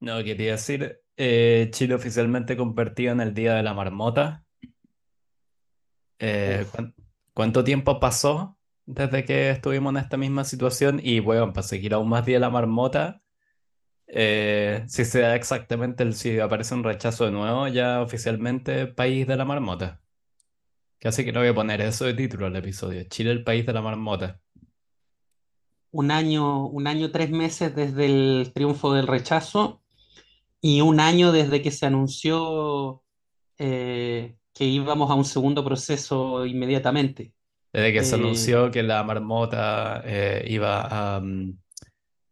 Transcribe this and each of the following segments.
No, quería decir, eh, Chile oficialmente convertido en el Día de la Marmota. Eh, Uf. ¿cuán- ¿cuánto tiempo pasó desde que estuvimos en esta misma situación? Y bueno, para seguir aún más Día de la Marmota, eh, si se da exactamente el, si aparece un rechazo de nuevo, ya oficialmente País de la Marmota. Casi que no voy a poner eso de título al episodio. Chile, el País de la Marmota. Un año, un año, tres meses desde el triunfo del rechazo y un año desde que se anunció eh, que íbamos a un segundo proceso inmediatamente. Desde que se Eh, anunció que la Marmota eh, iba a mm,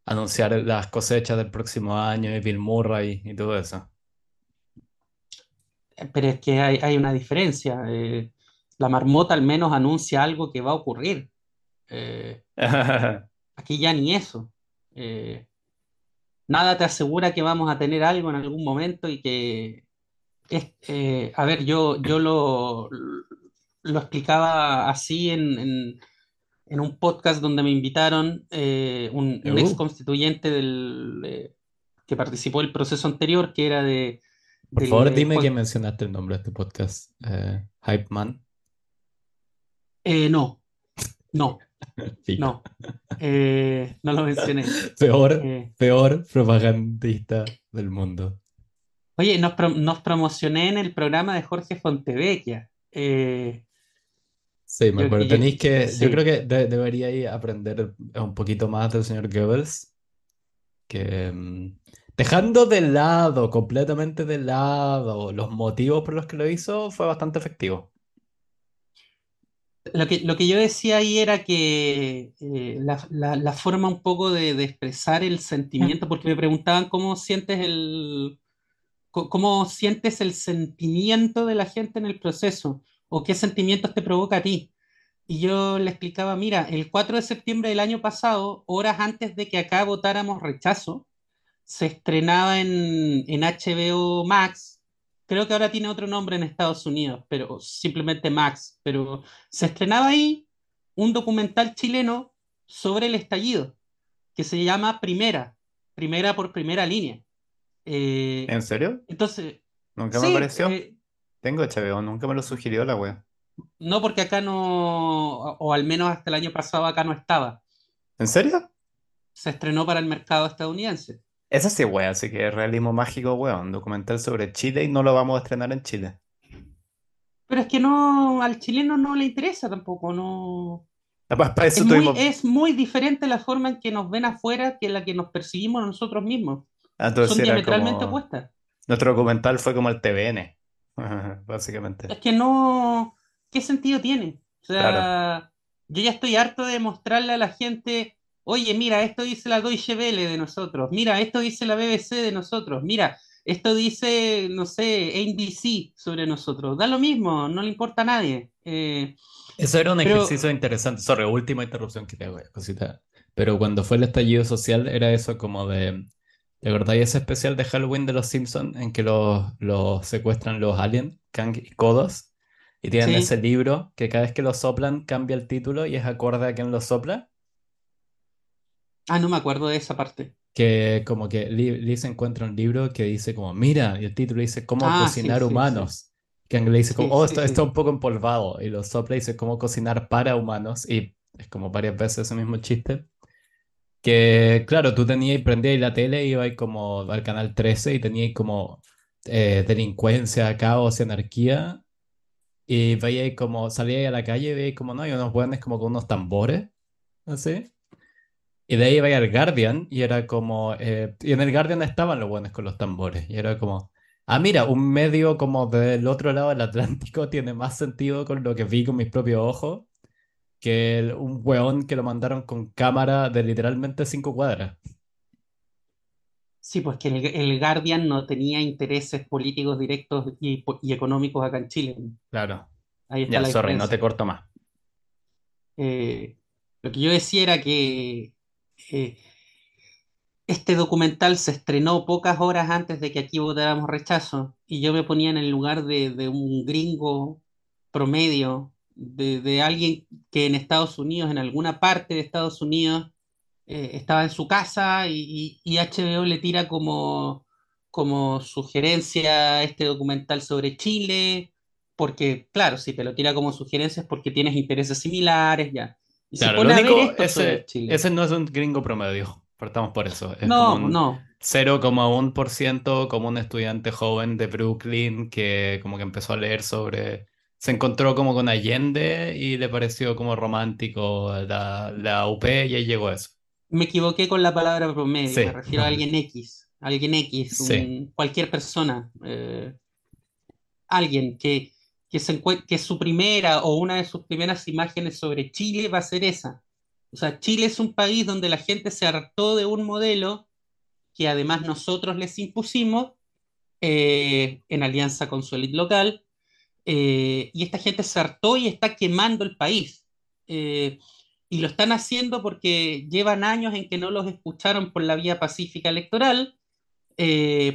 anunciar las cosechas del próximo año y Bill Murray y todo eso. pero es que hay, hay una diferencia. la marmota al menos anuncia algo que va a ocurrir. Aquí ya ni eso. Eh, nada te asegura que vamos a tener algo en algún momento y que eh, a ver, yo, yo lo, lo explicaba así en, en- en un podcast donde me invitaron eh, un, un ex Uh, constituyente del, eh, que participó del proceso anterior, que era de, por del favor, dime que mencionaste el nombre de este podcast. Hype Man. no, no, No, eh, no lo mencioné. Peor, Eh, peor propagandista del mundo. oye, nos, pro- nos promocioné en el programa de Jorge Fontevecchia. Eh, Sí, me acuerdo. Tenéis que, yo creo que de- deberíais aprender un poquito más del señor Goebbels, que mm, dejando de lado, completamente de lado, los motivos por los que lo hizo, fue bastante efectivo. Lo que, lo que yo decía ahí era que eh, la, la- forma un poco de, expresar el sentimiento, porque me preguntaban cómo sientes el, cómo sientes el sentimiento de la gente en el proceso, o qué sentimientos te provoca a ti. Y yo le explicaba, mira, el 4 de septiembre del año pasado, horas antes de que acá votáramos rechazo, se estrenaba en, en HBO Max. Creo que ahora tiene otro nombre en Estados Unidos, pero simplemente Max. Pero se estrenaba ahí un documental chileno sobre el estallido, que se llama Primera, Primera por Primera Línea. Eh, ¿En serio? entonces, Nunca me apareció. eh, Tengo HBO, nunca me lo sugirió la wea. no porque acá no, o al menos hasta el año pasado acá no estaba. ¿En serio? Se estrenó para el mercado estadounidense. Esa sí, wea, así que realismo mágico, wea, un documental sobre Chile y no lo vamos a estrenar en Chile. Pero es que no, al chileno no le interesa tampoco, no. Para Es muy, tuvimos. es muy diferente la forma en que nos ven afuera que la que nos percibimos nosotros mismos. Ah, Entonces Son diametralmente como. opuestas. Nuestro documental fue como el TVN, básicamente. Es que no, ¿qué sentido tiene? O Claro. sea, yo ya estoy harto de mostrarle a la gente, oye, mira, esto dice la Deutsche Welle de nosotros, mira, esto dice la BBC de nosotros, mira, esto dice, no sé, NBC sobre nosotros. Da lo mismo, no le importa a nadie. Eh, Eso era un ejercicio pero, interesante. Sorry, última interrupción que te hago, cosita. Pero cuando fue el estallido social, era eso como de. ¿Te acordáis ese especial de Halloween de los Simpsons en que los, los secuestran los aliens, Kang y Kodos? Y tienen ese libro que cada vez que lo soplan cambia el título y es acorde a quien lo sopla. Ah, no me acuerdo de esa parte. Que como que se encuentra un libro que dice como, mira, y el título dice cómo Ah, cocinar sí, sí. humanos. Kang le dice como, oh, esto está un poco empolvado. Y lo sopla y dice cómo cocinar para humanos. Y es como varias veces ese mismo chiste. Que claro, tú tenías, prendías la tele y ibas como al canal 13 y tenías como eh, delincuencia, caos y anarquía. Y veíais como, salíais a la calle y veíais como, no, hay unos buenos como con unos tambores, así. Y de ahí iba al Guardian y era como, eh, y en el Guardian estaban los buenos con los tambores. Y era como, ah, mira, un medio como del otro lado del Atlántico tiene más sentido con lo que vi con mis propios ojos que el- un weón que lo mandaron con cámara de literalmente cinco cuadras. Sí, pues que el, el Guardian no tenía intereses políticos directos y, económicos acá en Chile. Claro. Ahí está Ya, la sorry, no te corto más. Eh, lo que yo decía era que eh, este documental se estrenó pocas horas antes de que aquí votáramos rechazo y yo me ponía en el lugar de, un gringo promedio, de, alguien que en Estados Unidos, en alguna parte de Estados Unidos, eh, estaba en su casa y, y- y HBO le tira como, como sugerencia este documental sobre Chile, porque, claro, si te lo tira como sugerencia es porque tienes intereses similares, ya. Y Claro, lo pone único, ese, ese no es un gringo promedio, partamos por eso. Es como No, un no. 0,1% como un estudiante joven de Brooklyn que como que empezó a leer sobre... Se encontró como con Allende y le pareció como romántico la, la UP y ahí llegó eso. Me equivoqué con la palabra promedio, me refiero a alguien X, alguien X, sí, un- cualquier persona, eh, alguien que, que, se su primera o una de sus primeras imágenes sobre Chile va a ser esa. O sea, Chile es un país donde la gente se hartó de un modelo que además nosotros les impusimos eh, en alianza con su élite local, eh, y esta gente se hartó y está quemando el país. Eh, y lo están haciendo porque llevan años en que no los escucharon por la vía pacífica electoral,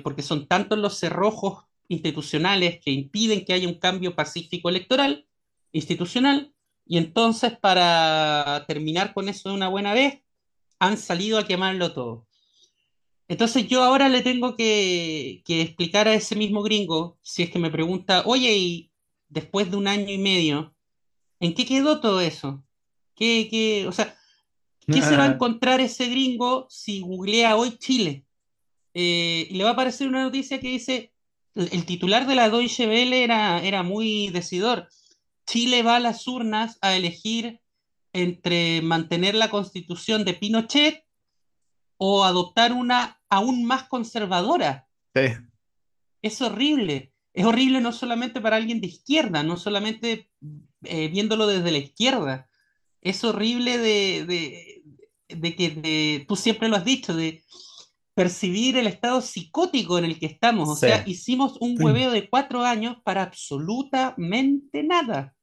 porque son tantos los cerrojos institucionales que impiden que haya un cambio pacífico electoral, institucional, y entonces para terminar con eso de una buena vez, han salido a quemarlo todo. Entonces yo ahora le tengo que, que explicar a ese mismo gringo, si es que me pregunta, oye, y después de un año y medio, ¿en qué quedó todo eso? ¿Qué, qué, o sea, ¿qué se va a encontrar ese gringo si googlea hoy Chile? Eh, y le va a aparecer una noticia que dice, el, titular de la Deutsche Welle era, era muy decidor. Chile va a las urnas a elegir entre mantener la constitución de Pinochet o adoptar una aún más conservadora. sí, Es horrible. Es horrible no solamente para alguien de izquierda, no solamente eh, viéndolo desde la izquierda. Es horrible de, de, de que de- tú siempre lo has dicho, de percibir el estado psicótico en el que estamos. O sí. sea, hicimos un hueveo de cuatro años para absolutamente nada.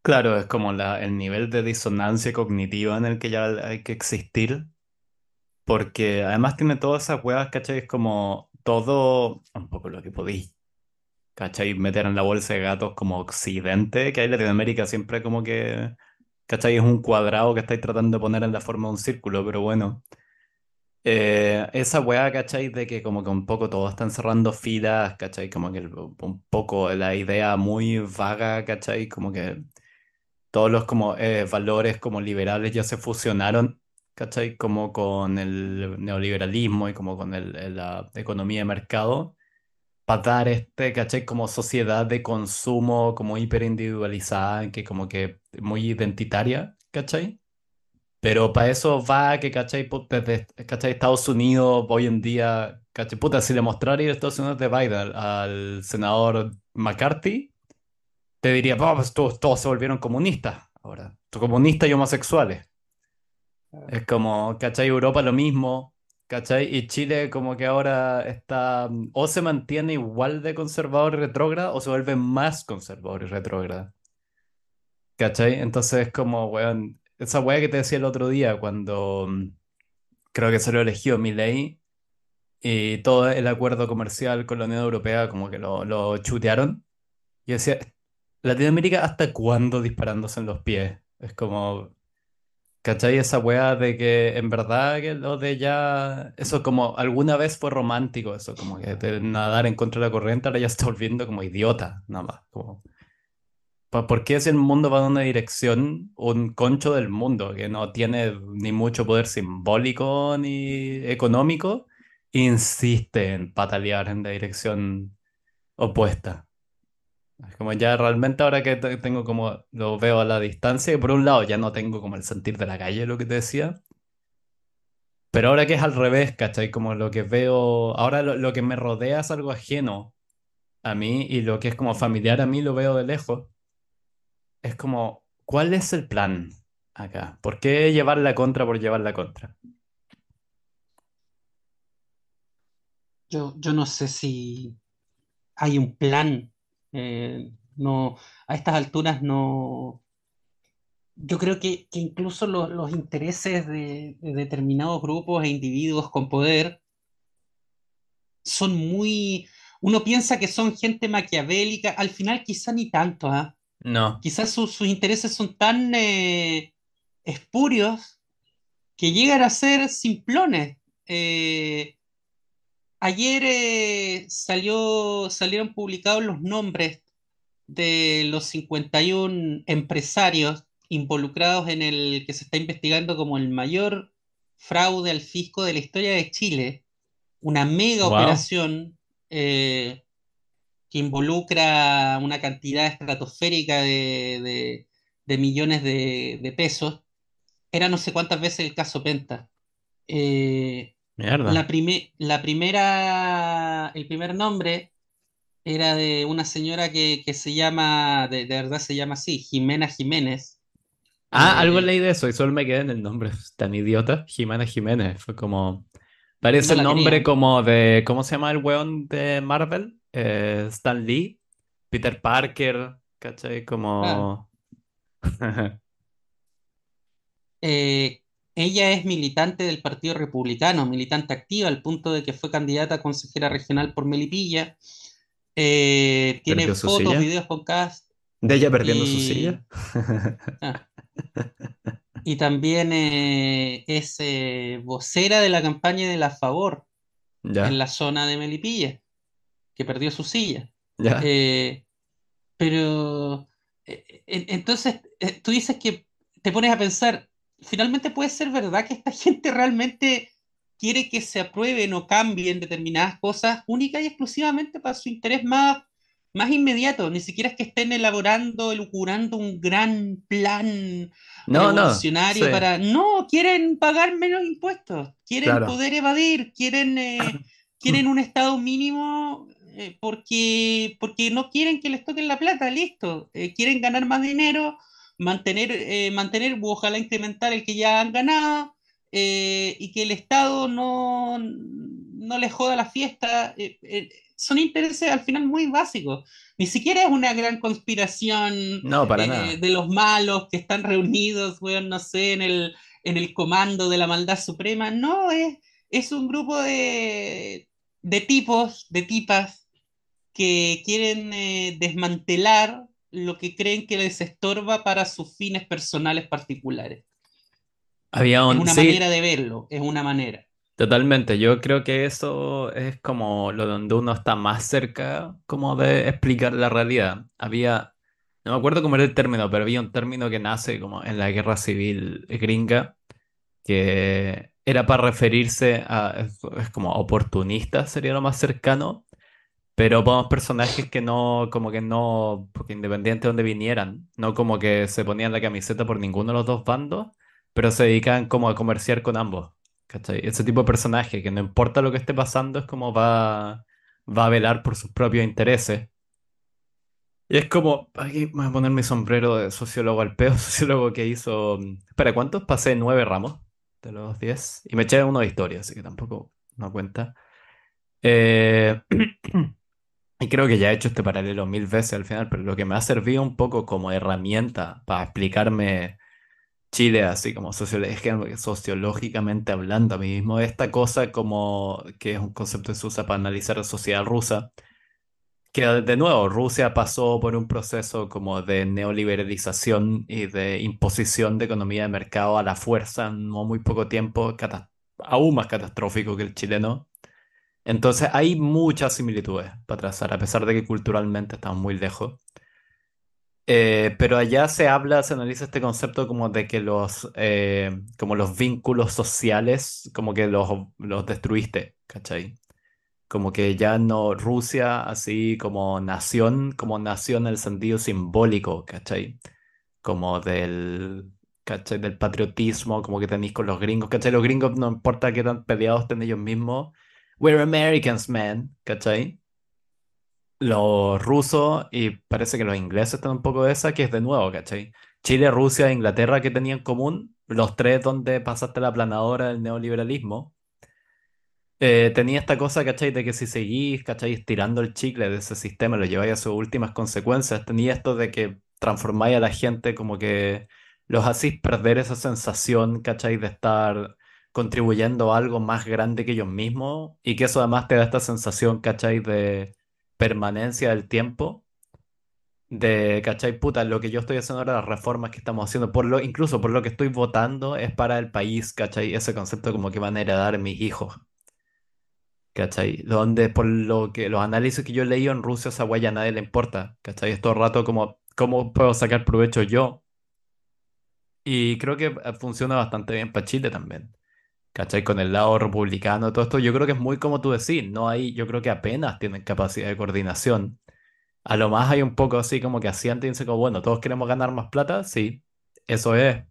Claro, es como la, el nivel de disonancia cognitiva en el que ya hay que existir, porque además tiene todas esas huevas, ¿cachai? Es como todo, un poco lo que podéis, ¿cachai? Meter en la bolsa de gatos como Occidente, que hay en Latinoamérica siempre como que, ¿cachai? Es un cuadrado que estáis tratando de poner en la forma de un círculo, pero bueno. Eh, esa weá, ¿cachai? De que como que un poco todos están cerrando filas, ¿cachai? Como que un poco la idea muy vaga, ¿cachai? Como que todos los como eh, valores como liberales ya se fusionaron, ¿cachai? Como con el neoliberalismo y como con el- la economía de mercado, para dar este, ¿cachai? Como sociedad de consumo como hiperindividualizada, que como que muy identitaria, ¿cachai? Pero para eso va que, ¿cachai? Desde, ¿cachai? Estados Unidos hoy en día, ¿cachai? Puta, si le mostrara ir a Estados Unidos de Biden al, senador McCarthy, te diría, "Oh, pues todos, todos se volvieron comunistas ahora. Comunistas y homosexuales. Es como, ¿cachai? Europa lo mismo, ¿cachai? Y Chile como que ahora está, o se mantiene igual de conservador y retrógrada, o se vuelve más conservador y retrógrada. ¿Cachai? Entonces es como, weón, esa weá que te decía el otro día cuando mm, creo que se lo eligió Milei y todo el acuerdo comercial con la Unión Europea como que lo, chutearon. Y decía, Latinoamérica, ¿hasta cuándo disparándose en los pies? Es como, ¿cachai? Esa weá de que en verdad que lo de ya, eso como alguna vez fue romántico, eso como que de nadar en contra de la corriente, ahora ya está volviendo como idiota, nada más. Como, ¿por qué si el mundo va en una dirección, un concho del mundo que no tiene ni mucho poder simbólico ni económico, insiste en patalear en la dirección opuesta? Es como ya realmente ahora que te- tengo como lo veo a la distancia, y por un lado ya no tengo como el sentir de la calle, lo que te decía, pero ahora que es al revés, ¿cachai? Como lo que veo, ahora lo que me rodea es algo ajeno a mí y lo que es como familiar a mí lo veo de lejos. Es como, ¿cuál es el plan acá? ¿Por qué llevar la contra por llevar la contra? Yo, yo no sé si hay un plan. Eh, no, a estas alturas no. Yo creo que, incluso lo- los intereses de, de determinados grupos e individuos con poder son muy. Uno piensa que son gente maquiavélica, al final quizá ni tanto, ¿ah? No, Quizás sus sus intereses son tan eh, espurios que llegan a ser simplones. Eh, ayer eh, salió, salieron publicados los nombres de los 51 empresarios involucrados en el que se está investigando como el mayor fraude al fisco de la historia de Chile, una mega Wow, operación eh, que involucra una cantidad estratosférica de, de- de millones de, de pesos. Era no sé cuántas veces el caso Penta. Eh, la, mierda. prime- la primera, el primer nombre era de una señora que, que se llama, de, verdad se llama así, Jimena Jiménez. Ah, algo Eh, leí de eso y solo me quedé en el nombre. Tan idiota. Jimena Jiménez. Fue como. Parece no el nombre como de. ¿Cómo se llama el weón de Marvel? Eh, Stan Lee. Peter Parker. ¿Cachai? Como. Eh, ella es militante del Partido Republicano, militante activa, al punto de que fue candidata a consejera regional por Melipilla. Eh, tiene ¿Perdió su fotos, silla? videos con cast ¿De ella perdiendo su y, silla? ah, y también eh, es eh, vocera de la campaña de la Favor en Ya, la zona de Melipilla, que perdió su silla. ya. Eh, pero eh, entonces eh, tú dices que te pones a pensar, finalmente puede ser verdad que esta gente realmente quiere que se aprueben o cambien determinadas cosas única y exclusivamente para su interés más, más inmediato, ni siquiera es que estén elaborando, elucurando un gran plan No, no. Sí, revolucionario para... No, quieren pagar menos impuestos, quieren claro. poder evadir, quieren, eh, quieren un estado mínimo eh, porque, porque no quieren que les toquen la plata, listo. Eh, quieren ganar más dinero, mantener, eh, mantener u ojalá incrementar el que ya han ganado eh, y que el Estado no, no les joda la fiesta. Son intereses al final muy básicos. Ni siquiera es una gran conspiración No, para nada. de los malos que están reunidos, weón, no sé, en el, en el comando de la maldad suprema. No, es, es un grupo de, de tipos, de tipas que quieren eh, desmantelar lo que creen que les estorba para sus fines personales particulares. Había Es un... una Sí, manera de verlo, es una manera. totalmente. Yo creo que eso es como lo donde uno está más cerca como de explicar la realidad. Había... No me acuerdo cómo era el término, pero había un término que nace como en la guerra civil gringa, que era para referirse a... Es como oportunista, sería lo más cercano Pero pongamos personajes que no, como que no, porque independiente de donde vinieran, no como que se ponían la camiseta por ninguno de los dos bandos, pero se dedicaban como a comerciar con ambos. ¿Cachai? Ese tipo de personaje que no importa lo que esté pasando, es como va, va a velar por sus propios intereses. Y es como, aquí voy a poner mi sombrero de sociólogo al peo, sociólogo que hizo, espera, ¿cuántos? Pasé nueve ramos de los diez y me eché uno de historia, así que tampoco no cuenta. Eh, Y creo que ya he hecho este paralelo mil veces al final, pero lo que me ha servido un poco como herramienta para explicarme Chile así como sociológicamente, hablando a mí mismo, esta cosa como que es un concepto que se usa para analizar la sociedad rusa, que de nuevo Rusia pasó por un proceso como de neoliberalización y de imposición de economía de mercado a la fuerza en no muy poco tiempo, aún más catastrófico que el chileno. Entonces hay muchas similitudes para trazar, a pesar de que culturalmente estamos muy lejos. Eh, pero allá se habla, se analiza este concepto como de que los, eh, como los vínculos sociales, como que los, los destruiste, ¿cachai? Como que ya no Rusia, así como nación, como nación en el sentido simbólico, ¿cachai? Como del, ¿cachai? Del patriotismo, como que tenéis con los gringos, ¿cachai? Los gringos no importa qué tan peleados estén ellos mismos, we're Americans, man, ¿cachai? Los rusos y parece que los ingleses están un poco de esa, que es de nuevo, ¿cachai? Chile, Rusia e Inglaterra que tenían en común, los tres donde pasaste la planadora del neoliberalismo, eh, tenía esta cosa, ¿cachai? De que si seguís, ¿cachai? Estirando el chicle de ese sistema, lo lleváis a sus últimas consecuencias, tenía esto de que transformáis a la gente como que los hacís perder esa sensación, ¿cachai? De estar contribuyendo a algo más grande que ellos mismos y que eso además te da esta sensación, ¿cachai? De permanencia del tiempo, de, ¿cachai? Puta, lo que yo estoy haciendo ahora, las reformas que estamos haciendo, por lo, incluso por lo que estoy votando, es para el país, ¿cachai? Ese concepto como que van a heredar mis hijos. ¿cachai? Donde por lo que los análisis que yo he leído en Rusia, esa weá ya a nadie le importa, ¿cachai? Es todo rato como, ¿cómo puedo sacar provecho yo? Y creo que eh, funciona bastante bien para Chile también. ¿Cachai? Con el lado republicano, todo esto, yo creo que es muy como tú decís, no hay, yo creo que apenas tienen capacidad de coordinación. A lo más hay un poco así como que y dicen bueno, todos queremos ganar más plata, sí, eso es.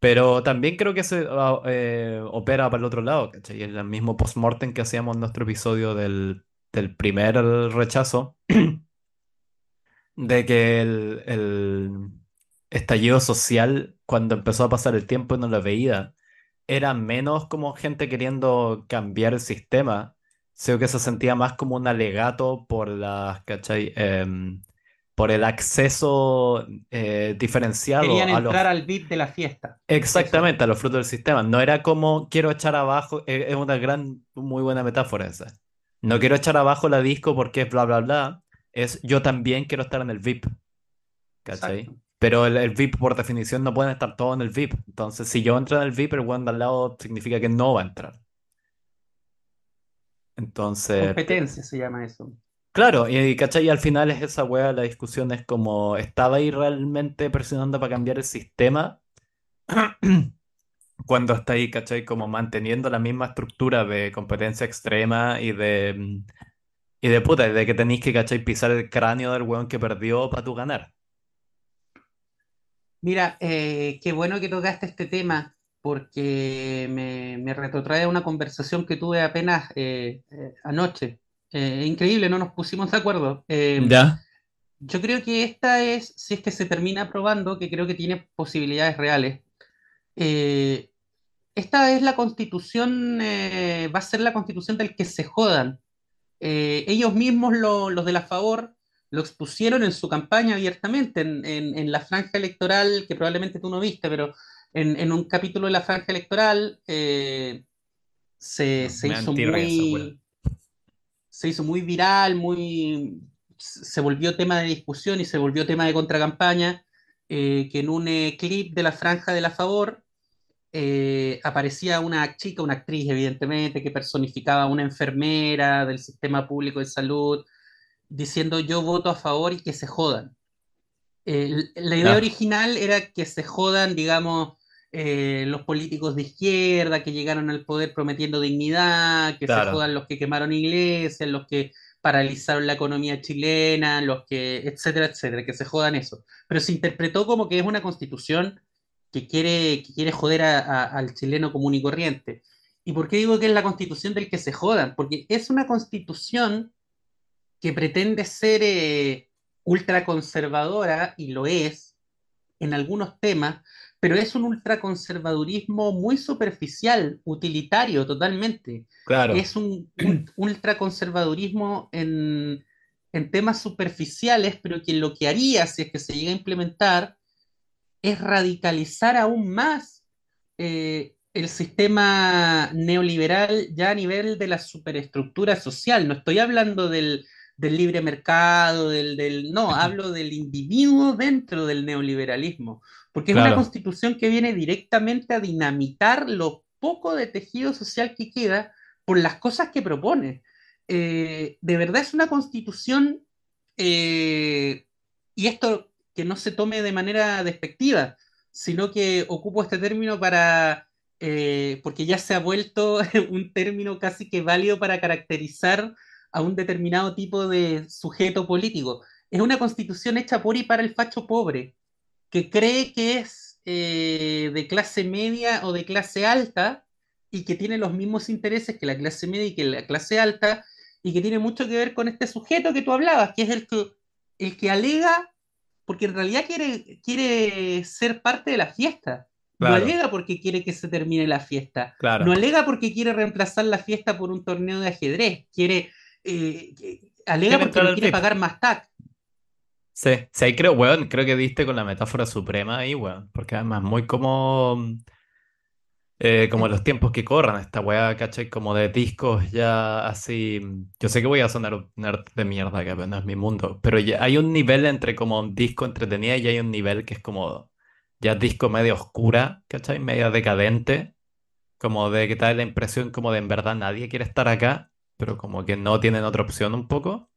Pero también creo que se ah, eh, opera para el otro lado, ¿cachai? En el mismo post-mortem que hacíamos en nuestro episodio del, del primer rechazo, de que el, estallido social, cuando empezó a pasar el tiempo no lo veía, era menos como gente queriendo cambiar el sistema, sino que se sentía más como un alegato por las, ¿cachai? Em, por el acceso eh, diferenciado Querían a los... entrar al VIP de la fiesta. Eso. Exactamente, a los frutos del sistema. No era como quiero echar abajo, eh, es una gran, muy buena metáfora esa. No quiero echar abajo la disco porque es bla, bla, bla. Es yo también quiero estar en el VIP. ¿Cachai? Exacto. Pero el, el VIP por definición no pueden estar todos en el VIP. Entonces, si yo entro en el VIP, el weón de al lado significa que no va a entrar. Entonces, Competencia se llama eso. claro, y, ¿cachai? Y al final es esa wea, la discusión es como, ¿estaba ahí realmente presionando para cambiar el sistema? Cuando está ahí, ¿cachai? Como manteniendo la misma estructura de competencia extrema y de, y de puta, de que tenéis que, ¿cachai? Pisar el cráneo del weón que perdió para tú ganar. Mira, eh, qué bueno que tocaste este tema porque me, me retrotrae a una conversación que tuve apenas eh, eh, anoche. Eh, increíble, no nos pusimos de acuerdo. Eh, ¿Ya? yo creo que esta es, si es que se termina aprobando, que creo que tiene posibilidades reales. eh, esta es la constitución, va a ser la constitución del que se jodan. Ellos mismos, lo- los de la favor, lo expusieron en su campaña abiertamente, en, en- en la franja electoral, que probablemente tú no viste, pero en, en un capítulo de la franja electoral eh, se, se hizo muy, se hizo muy viral, muy, se volvió tema de discusión y se volvió tema de contracampaña, eh, que en un eh, clip de la franja de la favor eh, aparecía una chica, una actriz evidentemente, que personificaba a una enfermera del sistema público de salud, diciendo yo voto a favor y que se jodan. Eh, la idea original era que se jodan, digamos, eh, los políticos de izquierda que llegaron al poder prometiendo dignidad, que se claro, jodan los que quemaron iglesias, los que paralizaron la economía chilena, los que, etcétera, etcétera, que se jodan eso. Pero se interpretó como que es una constitución que quiere, que quiere joder a- a- al chileno común y corriente. ¿Y por qué digo que es la constitución del que se jodan? Porque es una constitución que pretende ser eh, ultraconservadora, y lo es en algunos temas, pero es un ultraconservadurismo muy superficial, utilitario totalmente. claro. Es un ult- ultraconservadurismo en, en temas superficiales, pero que lo que haría, si es que se llega a implementar, es radicalizar aún más eh, el sistema neoliberal ya a nivel de la superestructura social. No estoy hablando del, del libre mercado, del, del, no, hablo del individuo dentro del neoliberalismo, porque es una Claro. constitución que viene directamente a dinamitar lo poco de tejido social que queda por las cosas que propone. Eh, de verdad es una constitución, eh, y esto que no se tome de manera despectiva, sino que ocupo este término para, eh, porque ya se ha vuelto un término casi que válido para caracterizar a un determinado tipo de sujeto político. Es una constitución hecha por y para el facho pobre, que cree que es eh, de clase media o de clase alta y que tiene los mismos intereses que la clase media y que la clase alta y que tiene mucho que ver con este sujeto que tú hablabas, que es el que, el que alega porque en realidad quiere, quiere ser parte de la fiesta. No alega porque quiere que se termine la fiesta. No claro. alega porque quiere reemplazar la fiesta por un torneo de ajedrez. Quiere, eh, alega porque no quiere pagar más TAC. Sí, sí, ahí creo, weón, creo que diste con la metáfora suprema ahí, weón. Porque además muy como, eh, como los tiempos que corran, esta weá, ¿cachai? Como de discos ya así. Yo sé que voy a sonar un nerd de mierda, que no es mi mundo, pero ya hay un nivel entre como un disco entretenido y hay un nivel que es como ya disco medio oscura, ¿cachai? Medio decadente. como de que te da la impresión como de en verdad nadie quiere estar acá, pero como que no tienen otra opción un poco.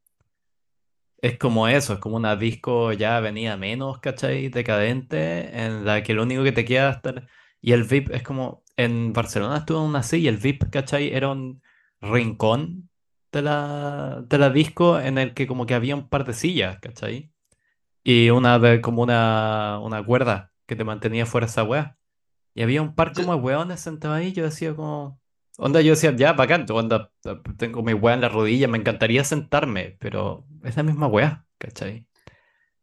Es como eso, es como una disco ya venida menos, ¿cachai? Decadente, en la que lo único que te queda es estar... Y el VIP es como, en Barcelona estuvo en una y el VIP, ¿cachai? Era un rincón de la, de la disco en el que como que había un par de sillas, ¿cachai? Y una de, como una, una cuerda que te mantenía fuera esa weá. Y había un par como de weones sentados ahí, yo decía como... Onda, yo decía, ya, bacán, onda, tengo mi weá en la rodilla, me encantaría sentarme, pero es la misma weá, ¿cachai?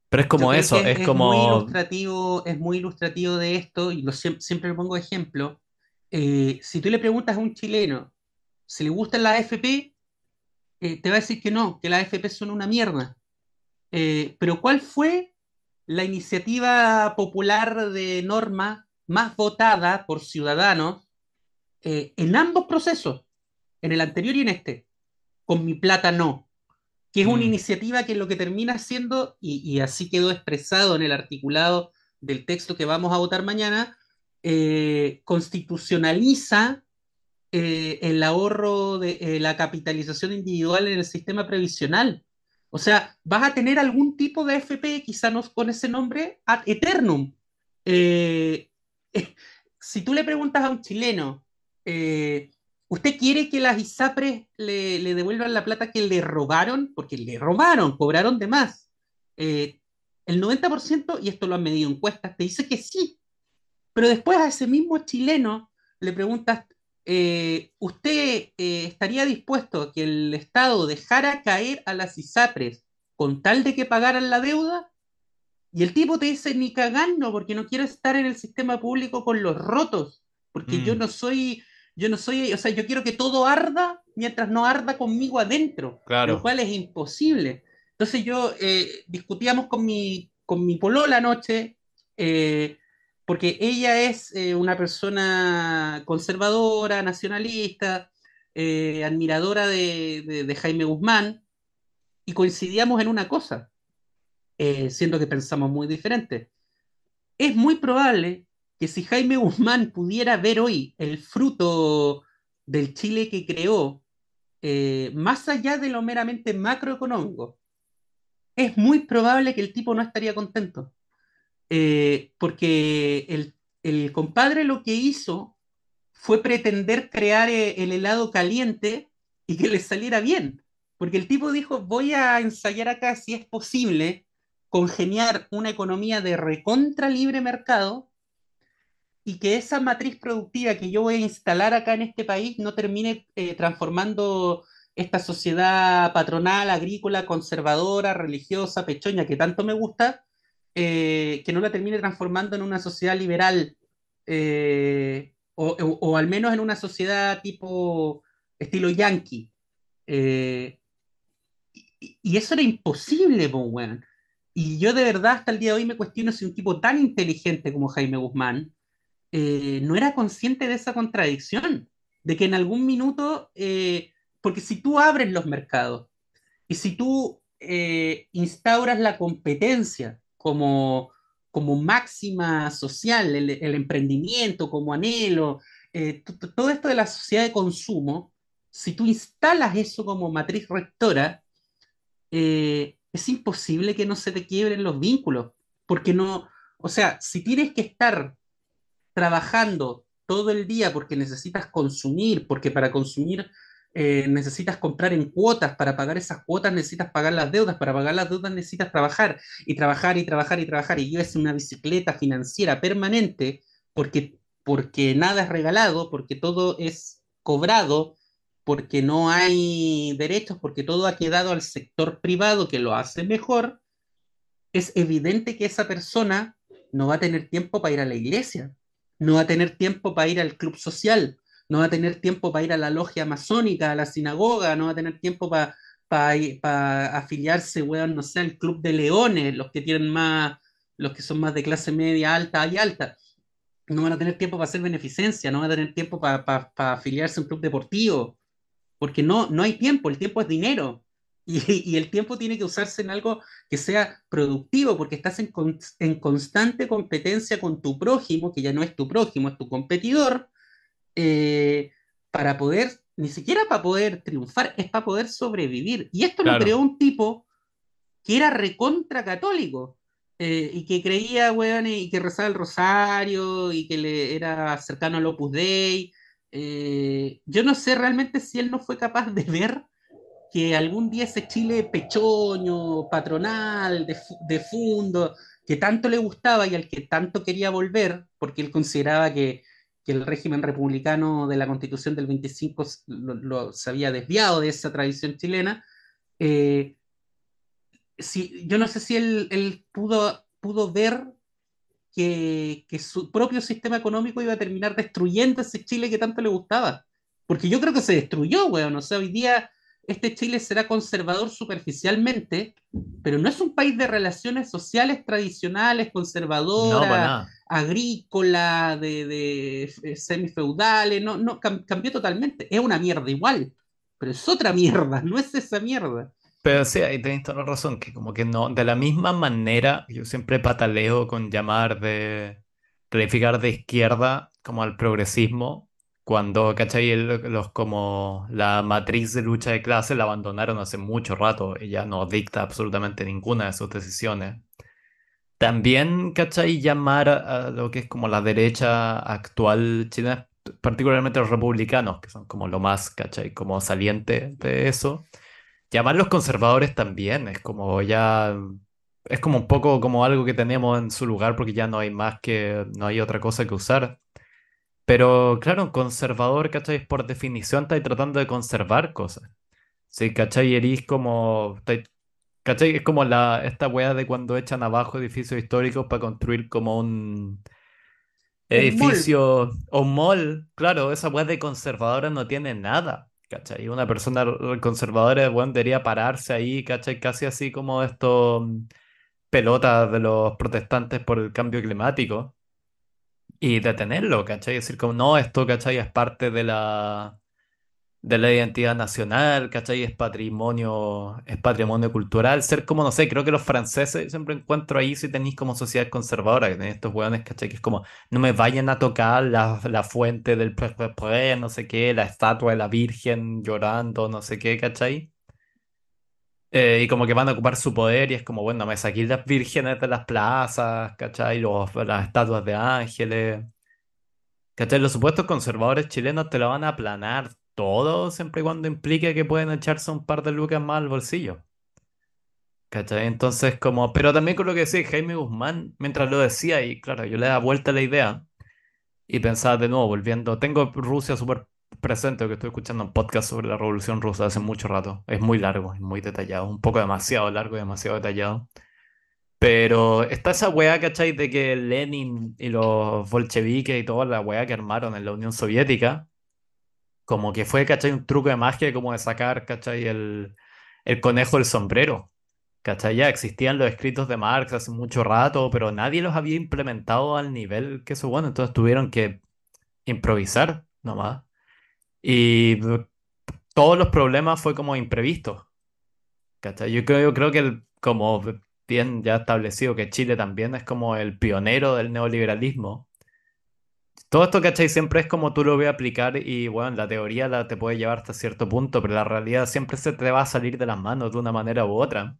Pero es como eso, es es, es muy como... ilustrativo, es muy ilustrativo de esto, y lo, siem- siempre le pongo ejemplo. Eh, si tú le preguntas a un chileno si le gustan las AFP, eh, te va a decir que no, que las AFP son una mierda. Eh, pero ¿cuál fue la iniciativa popular de norma más votada por ciudadanos eh, en ambos procesos, en el anterior y en este? Con mi plata no, que es una mm, iniciativa que lo que termina siendo, y, y así quedó expresado en el articulado del texto que vamos a votar mañana, eh, constitucionaliza eh, el ahorro de eh, la capitalización individual en el sistema previsional. O sea, vas a tener algún tipo de FP, quizá no con ese nombre, ad eternum. Si tú le preguntas a un chileno, eh, ¿usted quiere que las ISAPRES le, le, devuelvan la plata que le robaron? Porque le robaron, cobraron de más. Eh, el 90%, y esto lo han medido encuestas, te dice que sí. Pero después a ese mismo chileno le preguntas, eh, ¿usted estaría dispuesto a que el Estado dejara caer a las ISAPRES con tal de que pagaran la deuda? Y el tipo te dice, ni cagando, porque no quiero estar en el sistema público con los rotos, porque yo mm, no soy, yo no soy, o sea, yo quiero que todo arda mientras no arda conmigo adentro, lo claro. cual es imposible. Entonces yo eh, discutíamos con mi, con mi polola anoche, eh, porque ella es eh, una persona conservadora, nacionalista, eh, admiradora de, de, de Jaime Guzmán, y coincidíamos en una cosa siendo que pensamos muy diferente. Es muy probable que si Jaime Guzmán pudiera ver hoy el fruto del Chile que creó, eh, más allá de lo meramente macroeconómico, es muy probable que el tipo no estaría contento. Eh, porque el, el, compadre lo que hizo fue pretender crear eh, el helado caliente y que le saliera bien. Porque el tipo dijo, voy a ensayar acá si es posible congeniar una economía de recontra libre mercado y que esa matriz productiva que yo voy a instalar acá en este país no termine eh, transformando esta sociedad patronal, agrícola, conservadora, religiosa, pechoña, que tanto me gusta, eh, que no la termine transformando en una sociedad liberal eh, o, o, o, al menos en una sociedad tipo estilo yankee. Eh, y, y, eso era imposible, bueno. Y yo de verdad hasta el día de hoy me cuestiono si un tipo tan inteligente como Jaime Guzmán eh, no era consciente de esa contradicción, de que en algún minuto, eh, porque si tú abres los mercados y si tú eh, instauras la competencia como, como máxima social, el, el emprendimiento como anhelo, todo esto de la sociedad de consumo, si tú instalas eso como matriz rectora, es imposible que no se te quiebren los vínculos, porque no, o sea, si tienes que estar trabajando todo el día porque necesitas consumir, porque para consumir eh, necesitas comprar en cuotas, para pagar esas cuotas necesitas pagar las deudas, para pagar las deudas necesitas trabajar y trabajar y trabajar y trabajar y yo es una bicicleta financiera permanente porque, porque nada es regalado, porque todo es cobrado, porque no hay derechos, porque todo ha quedado al sector privado que lo hace mejor, es evidente que esa persona no va a tener tiempo para ir a la iglesia, no va a tener tiempo para ir al club social, no va a tener tiempo para ir a la logia masónica, a la sinagoga, no va a tener tiempo para pa, pa afiliarse, weón, no sé, al club de leones, los que tienen más, los que son más de clase media, alta y alta. No van a tener tiempo para hacer beneficencia, no van a tener tiempo para pa, pa afiliarse a un club deportivo, porque no, no hay tiempo, el tiempo es dinero. Y, y, el tiempo tiene que usarse en algo que sea productivo, porque estás en, con, en, constante competencia con tu prójimo, que ya no es tu prójimo, es tu competidor, eh, para poder, ni siquiera para poder triunfar, es para poder sobrevivir. Y esto lo creó un tipo que era recontra católico. eh, y que creía, weón, y que rezaba el rosario, y que le era cercano al Opus Dei. Eh, yo no sé realmente si él no fue capaz de ver que algún día ese Chile pechoño, patronal, de, de fondo, que tanto le gustaba y al que tanto quería volver, porque él consideraba que, que el régimen republicano de la Constitución del 25 s- lo, lo- se había desviado de esa tradición chilena, eh, si, yo no sé si él, él pudo, pudo ver que, que su propio sistema económico iba a terminar destruyendo ese Chile que tanto le gustaba. Porque yo creo que se destruyó, weón. O sea, hoy día este Chile será conservador superficialmente, pero no es un país de relaciones sociales tradicionales, No, para conservadoras, nada. agrícola, de, de eh, semifeudales, no, no, cam- cambió totalmente. Es una mierda igual, pero es otra mierda, no es esa mierda. Pero sí, ahí tenéis toda la razón, que como que no, de la misma manera, yo siempre pataleo con llamar de, calificar de izquierda como al progresismo, cuando, ¿cachai? El- los, como la matriz de lucha de clase la abandonaron hace mucho rato y ya no dicta absolutamente ninguna de sus decisiones. También, ¿cachai? Llamar a, a lo que es como la derecha actual chilena, particularmente los republicanos, que son como lo más, ¿cachai? Como saliente de eso. Llamar los conservadores también, es como ya, es como un poco como algo que tenemos en su lugar porque ya no hay más que, no hay otra cosa que usar. Pero claro, un conservador, ¿cachai? Por definición estáis tratando de conservar cosas. Sí, ¿cachai? Erís como, estáis- ¿cachai? Es como la, esta weá de cuando echan abajo edificios históricos para construir como un edificio o un mall. Claro, esa weá de conservadora no tiene nada. ¿Cachai? Una persona conservadora, bueno, debería pararse ahí, ¿cachai? Casi así como estos mm, pelotas de los protestantes por el cambio climático y detenerlo, ¿cachai? Decir como, no, esto, ¿cachai? Es parte de la, de la identidad nacional, ¿cachai? Es patrimonio, es patrimonio cultural. Ser como, no sé, creo que los franceses, siempre encuentro ahí si tenéis como sociedad conservadora, que tenéis estos hueones, ¿cachai? Que es como, no me vayan a tocar la, la fuente del pre- no sé qué, la estatua de la Virgen llorando, no sé qué, ¿cachai? Eh, y como que van a ocupar su poder y es como, bueno, me saqué las vírgenes de las plazas, ¿cachai? Los, las estatuas de ángeles. ¿Cachai? Los supuestos conservadores chilenos te lo van a aplanar todo siempre y cuando implique que pueden echarse un par de lucas más al bolsillo. ¿Cachai? Entonces, como, pero también con lo que decía Jaime Guzmán, mientras lo decía, y claro, yo le daba vuelta a la idea y pensaba de nuevo, volviendo, tengo Rusia súper presente, que estoy escuchando un podcast sobre la Revolución Rusa hace mucho rato. Es muy largo, es muy detallado, un poco demasiado largo y demasiado detallado. Pero está esa weá, ¿cachai? De que Lenin y los bolcheviques y toda la weá que armaron en la Unión Soviética, como que fue, ¿cachai? Un truco de magia como de sacar, ¿cachai? El, el conejo del sombrero, ¿cachai? Ya existían los escritos de Marx hace mucho rato, pero nadie los había implementado al nivel que eso, bueno, entonces tuvieron que improvisar nomás. Y todos los problemas fue como imprevisto, ¿cachai? Yo creo, yo creo que el- como bien ya establecido que Chile también es como el pionero del neoliberalismo. Todo esto, ¿cachai? Siempre es como tú lo ves aplicar y bueno, la teoría la te puede llevar hasta cierto punto, pero la realidad siempre se te va a salir de las manos de una manera u otra.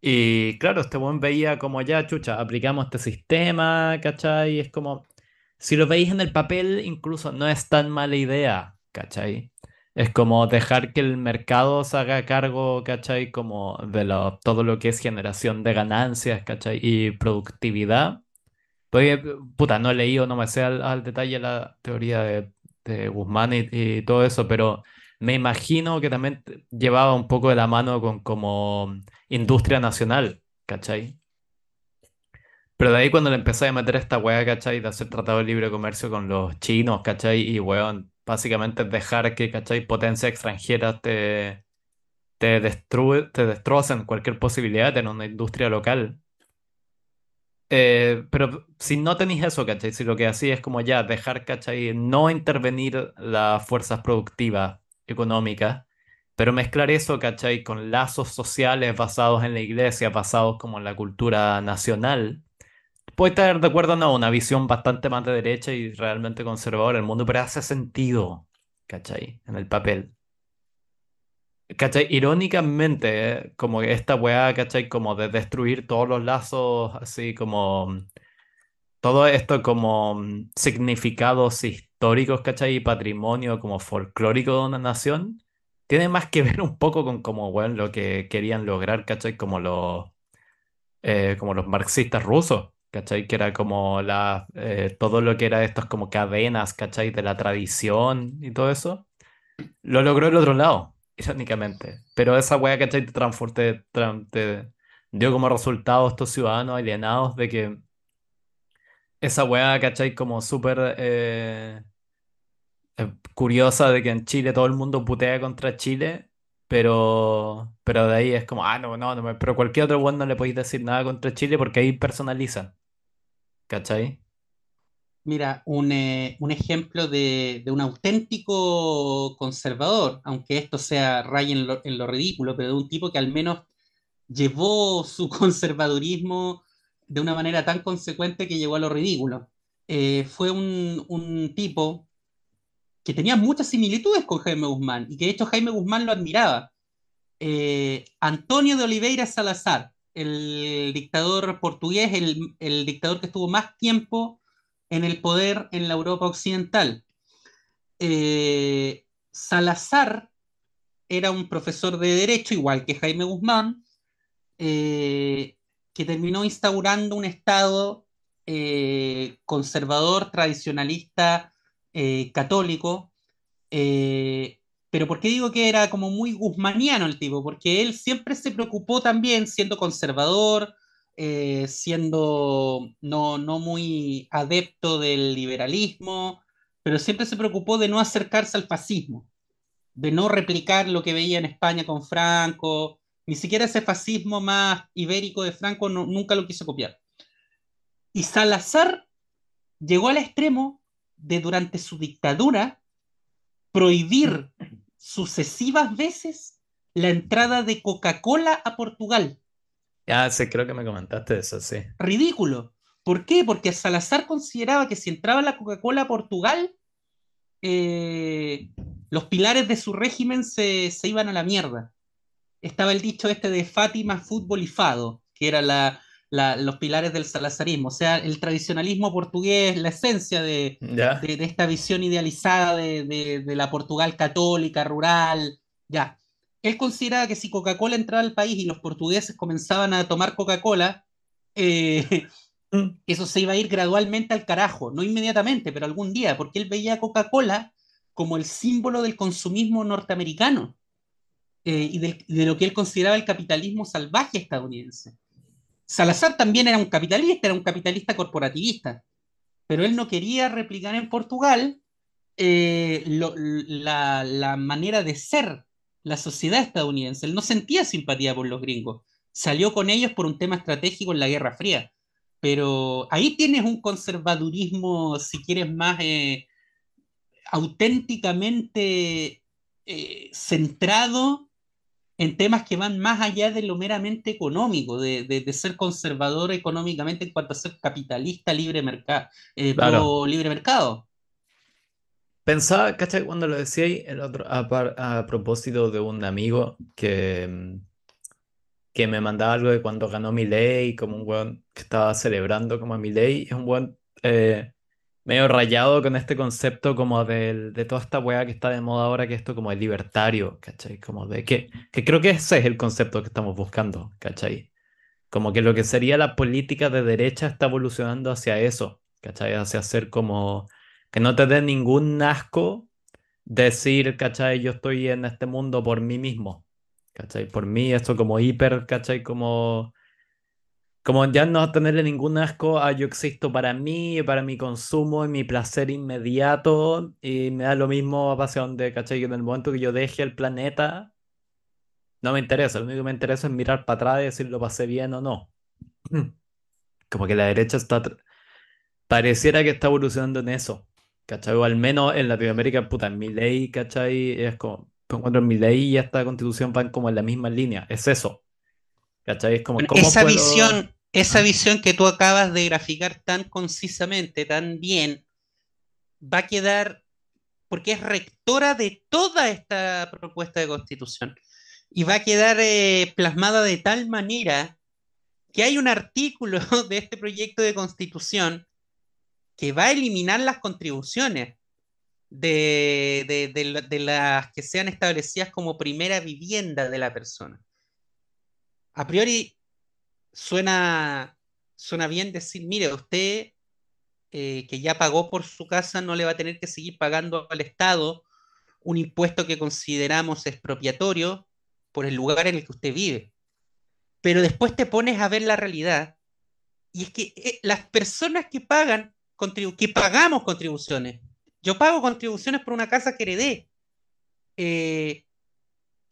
Y claro, este buen veía como ya, chucha, aplicamos este sistema, ¿cachai? Es como, si lo veis en el papel, incluso no es tan mala idea, ¿cachai? Es como dejar que el mercado se haga cargo, ¿cachai? Como de lo- todo lo que es generación de ganancias, ¿cachai? Y productividad. Pues, puta, no he leído, no me sé al, al detalle la teoría de, de Guzmán y, y todo eso, pero me imagino que también llevaba un poco de la mano con como industria nacional, ¿cachai? Pero de ahí cuando le empecé a meter esta weá, ¿cachai? De hacer tratado de libre comercio con los chinos, ¿cachai? Y weón, básicamente dejar que, ¿cachai? Potencias extranjeras te, te, destru- te destrocen cualquier posibilidad tener una industria local. Eh, pero si no tenéis eso, ¿cachai? Si lo que hacía es como ya dejar, ¿cachai? No intervenir las fuerzas productivas económicas, pero mezclar eso, ¿cachai? Con lazos sociales basados en la iglesia, basados como en la cultura nacional puede estar de acuerdo no, una visión bastante más de derecha y realmente conservadora del mundo, pero hace sentido, ¿cachai? En el papel. ¿Cachai? Irónicamente, como esta weá, ¿cachai? Como de destruir todos los lazos, así como todo esto como mm, significados históricos, ¿cachai? Y patrimonio como folclórico de una nación, tiene más que ver un poco con como, bueno, lo que querían lograr, ¿cachai? Como los, eh, como los marxistas rusos, ¿cachai? Que era como la, eh, todo lo que era estas como cadenas, ¿cachai? De la tradición y todo eso, lo logró el otro lado, irónicamente. Pero esa weá, ¿cachai? Te, transporte, te dio como resultado a estos ciudadanos alienados de que esa weá, ¿cachai? Como súper eh, eh, curiosa de que en Chile todo el mundo putea contra Chile, pero, pero de ahí es como, ah, no, no, no, pero cualquier otro weón no le podéis decir nada contra Chile porque ahí personalizan, ¿cachai? Mira, un, eh, un ejemplo de, de un auténtico conservador, aunque esto sea raya en lo, en lo ridículo, pero de un tipo que al menos llevó su conservadurismo de una manera tan consecuente que llegó a lo ridículo. Eh, fue un, un tipo que tenía muchas similitudes con Jaime Guzmán y que de hecho Jaime Guzmán lo admiraba. Eh, Antonio de Oliveira Salazar, el dictador portugués, el, el, dictador que estuvo más tiempo en el poder en la Europa occidental. Eh, Salazar era un profesor de derecho, igual que Jaime Guzmán, eh, que terminó instaurando un Estado eh, conservador, tradicionalista, católico. Pero ¿por qué digo que era como muy guzmaniano el tipo? Porque él siempre se preocupó también, siendo conservador, eh, siendo no, no muy adepto del liberalismo, pero siempre se preocupó de no acercarse al fascismo, de no replicar lo que veía en España con Franco, ni siquiera ese fascismo más ibérico de Franco nunca lo quiso copiar. Y Salazar llegó al extremo de durante su dictadura prohibir sucesivas veces la entrada de Coca-Cola a Portugal. Ah, sí, creo que me comentaste eso, sí. Ridículo. ¿Por qué? Porque Salazar consideraba que si entraba la Coca-Cola a Portugal, eh, los pilares de su régimen se, se, iban a la mierda. Estaba el dicho este de Fátima, fútbol y fado, que era la, la, los pilares del salazarismo, o sea, el tradicionalismo portugués, la esencia de, de, de, esta visión idealizada de, de, la Portugal católica, rural, ya. Él consideraba que si Coca-Cola entraba al país y los portugueses comenzaban a tomar Coca-Cola, eh, mm. eso se iba a ir gradualmente al carajo, no inmediatamente, pero algún día, porque él veía a Coca-Cola como el símbolo del consumismo norteamericano eh, y de, lo que él consideraba el capitalismo salvaje estadounidense. Salazar también era un capitalista, era un capitalista corporativista, pero él no quería replicar en Portugal eh, la, manera de ser la sociedad estadounidense. Él no sentía simpatía por los gringos. Salió con ellos por un tema estratégico en la Guerra Fría. Pero ahí tienes un conservadurismo, si quieres, más eh, auténticamente eh, centrado en temas que van más allá de lo meramente económico, de, de, de ser conservador económicamente en cuanto a ser capitalista libre, mercado eh, claro. libre mercado. Pensaba, ¿cachai? Cuando lo decía el otro, a, a, propósito de un amigo que, que me mandaba algo de cuando ganó mi ley, como un buen que estaba celebrando como a mi ley, es un buen eh, medio rayado con este concepto como de, de toda esta weá que está de moda ahora, que esto como el libertario, ¿cachai? Como de que, que creo que ese es el concepto que estamos buscando, ¿cachai? Como que lo que sería la política de derecha está evolucionando hacia eso, ¿cachai? Hacia ser como que no te dé ningún asco decir, ¿cachai? Yo estoy en este mundo por mí mismo, ¿cachai? Por mí, esto como hiper, ¿cachai? Como como ya no tenerle ningún asco a yo existo para mí, para mi consumo y mi placer inmediato, y me da lo mismo hacia donde, ¿cachai? Que en el momento que yo deje el planeta, no me interesa, lo único que me interesa es mirar para atrás y decir lo pasé bien o no. Como que la derecha está, pareciera que está evolucionando en eso, ¿cachai? O al menos en Latinoamérica, puta, en mi ley, ¿cachai? Es como, encuentro en mi ley y esta constitución van como en la misma línea, es eso. ¿Cachai? Es como, bueno, esa, puedo... visión, esa Ah, visión que tú acabas de graficar tan concisamente, tan bien, va a quedar, porque es rectora de toda esta propuesta de constitución, y va a quedar eh, plasmada de tal manera que hay un artículo de este proyecto de constitución que va a eliminar las contribuciones de, de, de, de las que sean establecidas como primera vivienda de la persona. A priori suena, suena bien decir, mire, usted eh, que ya pagó por su casa no le va a tener que seguir pagando al Estado un impuesto que consideramos expropiatorio por el lugar en el que usted vive. Pero después te pones a ver la realidad y es que eh, las personas que pagan, que pagamos contribuciones, yo pago contribuciones por una casa que heredé, eh,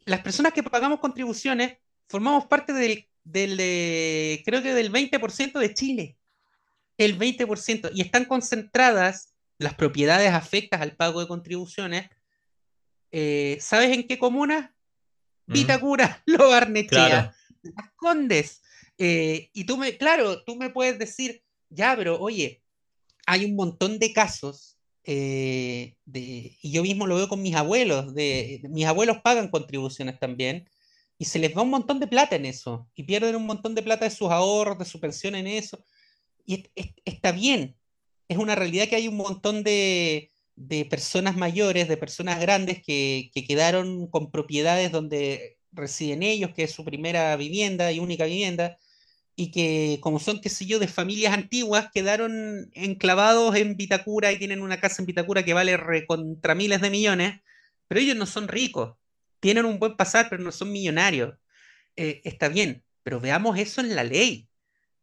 las personas que pagamos contribuciones formamos parte del, del eh, creo que del 20% de Chile, el 20%, y están concentradas las propiedades afectas al pago de contribuciones. Eh, ¿Sabes en qué comunas? mm, Vitacura, Lo claro, Barnechea, Las Condes. Eh, y tú me, claro, tú me puedes decir, ya, pero oye, hay un montón de casos, eh, de, y yo mismo lo veo con mis abuelos, de, de- mis abuelos pagan contribuciones también, y se les va un montón de plata en eso, y pierden un montón de plata de sus ahorros, de su pensión en eso, y es- es- está bien, es una realidad que hay un montón de, de personas mayores, de personas grandes que, que quedaron con propiedades donde residen ellos, que es su primera vivienda y única vivienda, y que como son, qué sé yo, de familias antiguas, quedaron enclavados en Vitacura y tienen una casa en Vitacura que vale recontra miles de millones, pero ellos no son ricos, tienen un buen pasar, pero no son millonarios. Eh, está bien, pero veamos eso en la ley,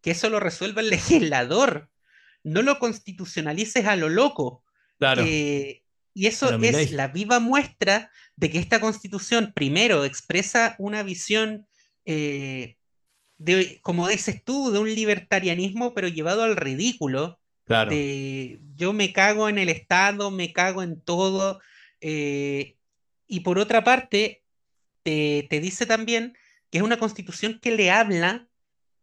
que eso lo resuelva el legislador, no lo constitucionalices a lo loco. claro, Eh, y eso es ley. la viva muestra de que esta constitución, primero, expresa una visión eh, de, como dices tú, de un libertarianismo, pero llevado al ridículo, Claro, de yo me cago en el Estado, me cago en todo, eh, y por otra parte, te, dice también que es una constitución que le habla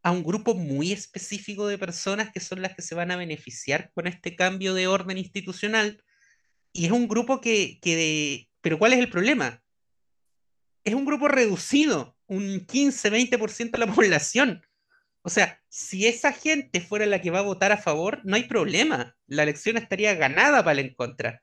a un grupo muy específico de personas que son las que se van a beneficiar con este cambio de orden institucional, y es un grupo que, que pero ¿cuál es el problema? Es un grupo reducido, un quince veinte por ciento de la población o sea, si esa gente fuera la que va a votar a favor, no hay problema. La elección estaría ganada para el en contra.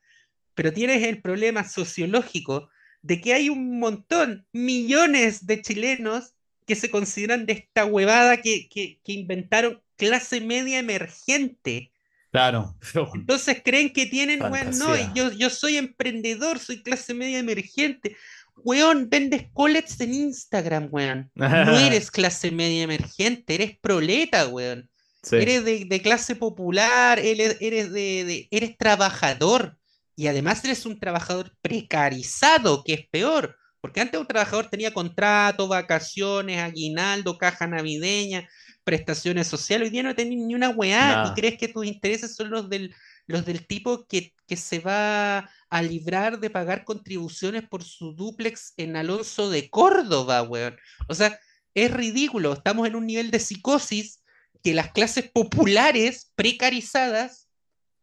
Pero tienes el problema sociológico de que hay un montón, millones de chilenos que se consideran de esta huevada que, que, que inventaron clase media emergente. claro, Entonces creen que tienen, weón, no, yo, yo soy emprendedor, soy clase media emergente. Weón, vendes collets en Instagram, weón. No eres clase media emergente, eres proleta, weón. Sí, Eres de, de clase popular, eres, eres de, de- eres trabajador. Y además eres un trabajador precarizado, que es peor. Porque antes un trabajador tenía contrato, vacaciones, aguinaldo, caja navideña, prestaciones sociales. Hoy día no tenés ni una weá y crees que tus intereses son los del, los del tipo que, que se va a librar de pagar contribuciones por su dúplex en Alonso de Córdoba, weón. O sea, es ridículo. Estamos en un nivel de psicosis que las clases populares precarizadas,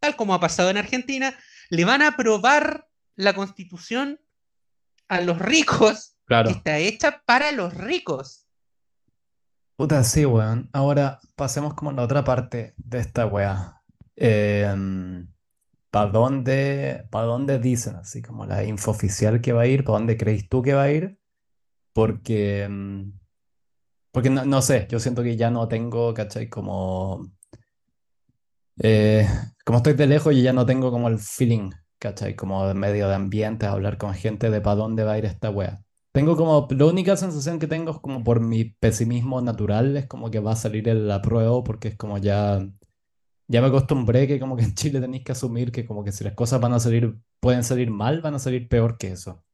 tal como ha pasado en Argentina, le van a aprobar la constitución a los ricos que claro. está hecha para los ricos. Puta, sí, weón. Ahora pasemos como a la otra parte de esta weá. ¿para dónde, para dónde dicen así como la info oficial que va a ir? ¿Para dónde crees tú que va a ir? Porque, mm, porque no, no sé, yo siento que ya no tengo, ¿cachai? Como, eh, como estoy de lejos, yo ya no tengo como el feeling, ¿cachai? Como de medio de ambiente, hablar con gente de para dónde va a ir esta wea. Tengo como, la única sensación que tengo es como por mi pesimismo natural, es como que va a salir el apruebo, porque es como ya, ya me acostumbré que como que en Chile tenéis que asumir que como que si las cosas van a salir, pueden salir mal, van a salir peor que eso.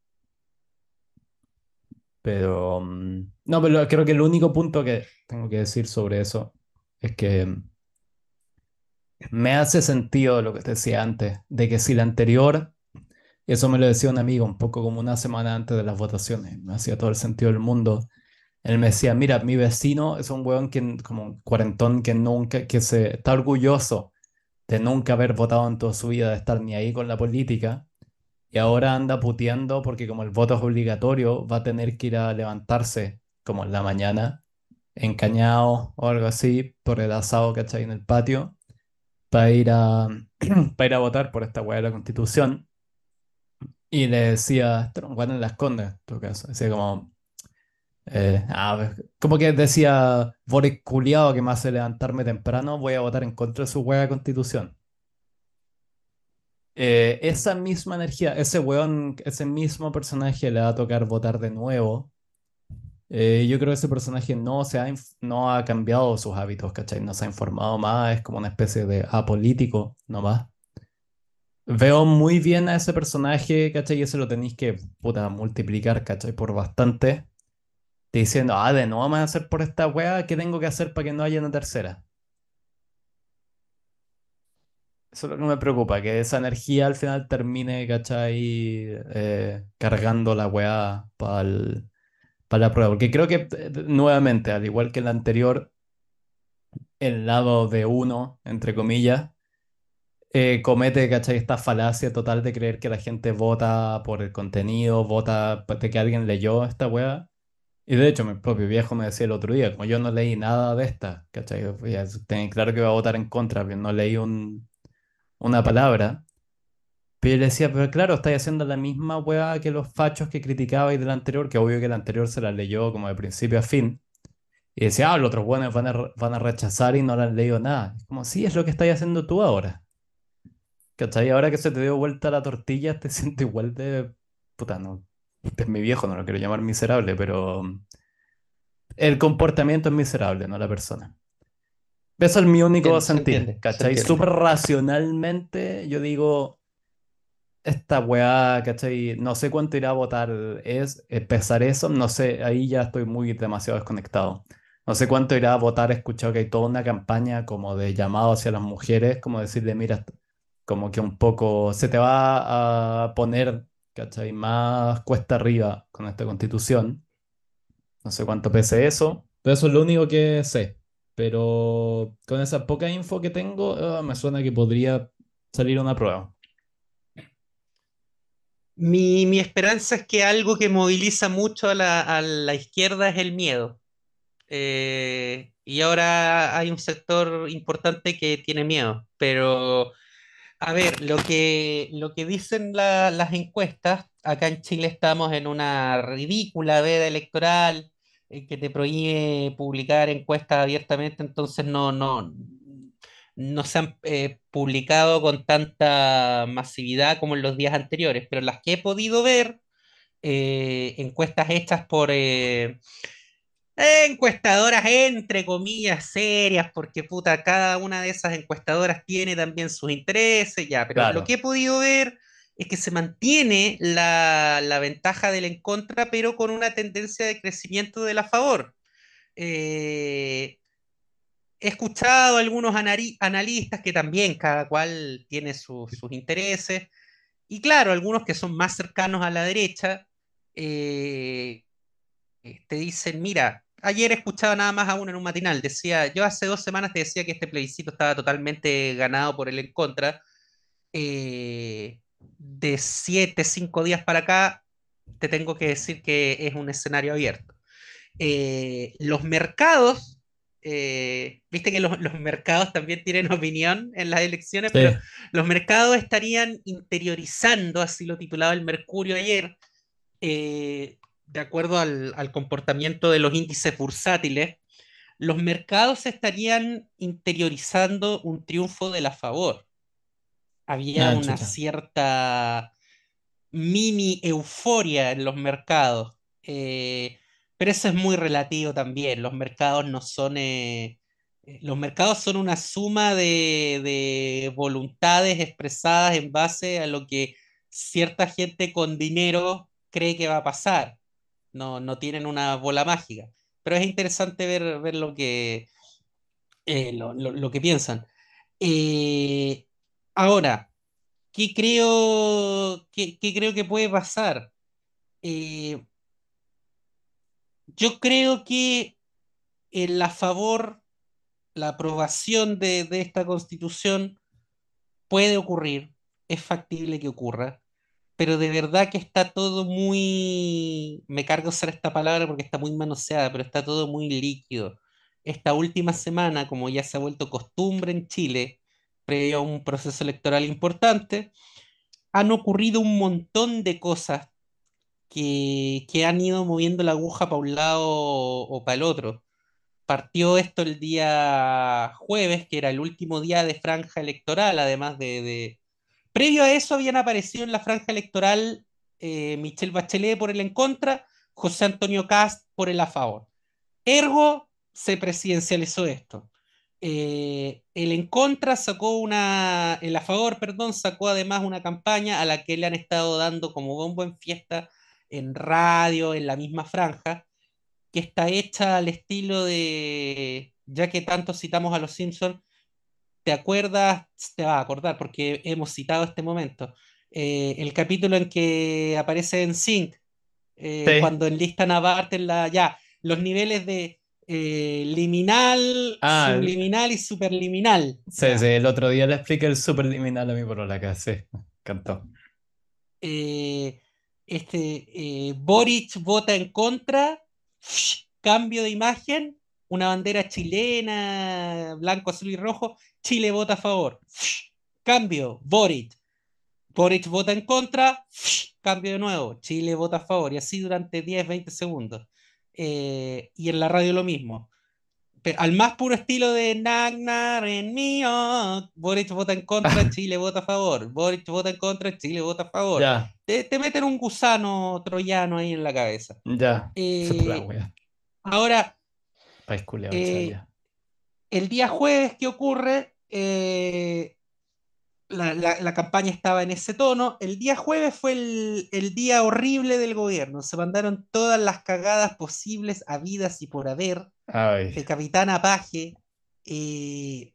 Pero, mm, no, pero creo que el único punto que tengo que decir sobre eso es que mm, me hace sentido lo que te decía antes, de que si la anterior, eso me lo decía un amigo un poco como una semana antes de las votaciones, me hacía todo el sentido del mundo, Él me decía, mira, mi vecino es un weón que, como un cuarentón que nunca, que se está orgulloso de nunca haber votado en toda su vida, de estar ni ahí con la política, y ahora anda puteando porque como el voto es obligatorio, va a tener que ir a levantarse como en la mañana, encañado o algo así, por el asado ahí en el patio, para ir a, para ir a votar por esta weá de la Constitución. Y le decía, era un weón en todo caso, decía como... Eh, ah, pues, como que decía Boris culiado que me hace levantarme temprano, voy a votar en contra de su hueá constitución. Eh, esa misma energía, ese weón, ese mismo personaje le va a tocar votar de nuevo. Eh, yo creo que ese personaje no, se ha, no ha cambiado sus hábitos, ¿cachai? No se ha informado más, es como una especie de apolítico nomás. Veo muy bien a ese personaje, ¿cachai? Y eso lo tenéis que, puta, multiplicar, ¿cachai? Por bastante te diciendo, ah, de nuevo me a hacer por esta weá, ¿qué tengo que hacer para que no haya una tercera? Eso es lo que me preocupa, que esa energía al final termine, ¿cachai? Eh, cargando la weá para la prueba. Porque creo que, nuevamente, al igual que el anterior, el lado de uno, entre comillas, eh, comete, ¿cachai? Esta falacia total de creer que la gente vota por el contenido, vota de que alguien leyó esta weá. Y de hecho, mi propio viejo me decía el otro día, como yo no leí nada de esta, ¿cachai? Claro que iba a votar en contra, pero no leí un, una palabra. Pero yo le decía, pero claro, estáis haciendo la misma weá que los fachos que criticabais del anterior, que obvio que el anterior se la leyó como de principio a fin. Y decía, ah, los otros buenos van a, van a rechazar y no la han leído nada. Es como, sí, es lo que estáis haciendo tú ahora. ¿Cachai? Ahora que se te dio vuelta la tortilla, te sientes igual de... Puta, no. Es mi viejo, no lo quiero llamar miserable, pero... El comportamiento es miserable, no la persona. Eso es mi único Entiende, se sentir, entiende, se ¿cachai? Súper racionalmente, yo digo, esta weá, ¿cachai? No sé cuánto irá a votar, es pesar eso, no sé, ahí ya estoy muy demasiado desconectado. No sé cuánto irá a votar, he escuchado que hay toda una campaña como de llamado hacia las mujeres, como decirle, mira, como que un poco se te va a poner, ¿cachai? Más cuesta arriba con esta constitución. No sé cuánto pese eso, pero eso es lo único que sé. Pero con esa poca info que tengo, ah, me suena que podría salir una prueba. Mi, mi esperanza es que algo que moviliza mucho a la, a la izquierda es el miedo. Eh, y ahora hay un sector importante que tiene miedo. Pero, a ver, lo que, lo que dicen la- las encuestas, acá en Chile estamos en una ridícula veda electoral eh, que te prohíbe publicar encuestas abiertamente, entonces no, no, no se han eh, publicado con tanta masividad como en los días anteriores, pero las que he podido ver, eh, encuestas hechas por eh, encuestadoras entre comillas serias, porque puta, cada una de esas encuestadoras tiene también sus intereses, ya, pero lo que he podido ver es que se mantiene la, la ventaja del en contra, pero con una tendencia de crecimiento del a favor. Eh, he escuchado a algunos analistas que también cada cual tiene su- sus intereses, y claro, algunos que son más cercanos a la derecha, eh, eh, te dicen, mira, ayer escuchaba nada más a uno en un matinal, decía, yo hace dos semanas te decía que este plebiscito estaba totalmente ganado por el en contra, eh, de siete, cinco días para acá, te tengo que decir que es un escenario abierto. Los mercados, eh, viste que los, los mercados también tienen opinión en las elecciones, pero los mercados estarían interiorizando, así lo titulaba el Mercurio ayer, eh, de acuerdo al, al comportamiento de los índices bursátiles, los mercados estarían interiorizando un triunfo de la favor. Había ah, una cierta mini euforia en los mercados. Eh, pero eso es muy relativo también. Los mercados no son... eh, eh, los mercados son una suma de, de voluntades expresadas en base a lo que cierta gente con dinero cree que va a pasar. No, no tienen una bola mágica. Pero es interesante ver, ver lo que, eh, lo, lo- que piensan. Ahora, ¿qué creo, qué, qué creo que puede pasar? Yo creo que el a favor, la aprobación de, de esta constitución puede ocurrir, es factible que ocurra, pero de verdad que está todo muy, me cargo usar esta palabra porque está muy manoseada, pero está todo muy líquido. Esta última semana, como ya se ha vuelto costumbre en Chile, previo a un proceso electoral importante, han ocurrido un montón de cosas que, han ido moviendo la aguja para un lado o para el otro. Partió esto el día jueves, que era el último día de franja electoral, además de, de... Previo a eso habían aparecido en la franja electoral eh, Michelle Bachelet por el en contra, José Antonio Cast por el a favor. Ergo, se presidencializó esto. Eh, el en contra sacó una, el a favor, perdón, sacó además una campaña a la que le han estado dando como bombo en fiesta en radio, en la misma franja, que está hecha al estilo de, ya que tanto citamos a los Simpsons, ¿te acuerdas? Te vas a acordar porque hemos citado este momento. Eh, el capítulo en que aparece en Sync, eh, Sí. cuando enlistan a Bart en la, ya, los niveles de eh, liminal, Ah, subliminal y superliminal. Sí, Ya. sí, el otro día le expliqué el superliminal a mi polola acá, sí, cantó. eh, este, eh, Boric vota en contra, cambio de imagen, una bandera chilena, blanco, azul y rojo, Chile vota a favor, cambio, Boric, Boric vota en contra, cambio de nuevo, Chile vota a favor, y así durante 10, 20 segundos. Eh, y en la radio lo mismo. Al más puro estilo de Nagnar en mío, Boric vota en contra, Chile vota a favor, Boric vota en contra, Chile vota a favor Ya, te, te meten un gusano troyano ahí en la cabeza. ya. Eh, wea. ahora, eh, el día jueves, ¿qué ocurre? Eh, la, la- la campaña estaba en ese tono. El día jueves fue el, el día horrible del gobierno. Se mandaron todas las cagadas posibles, habidas y por haber, de Ay, Capitán Apaje, eh,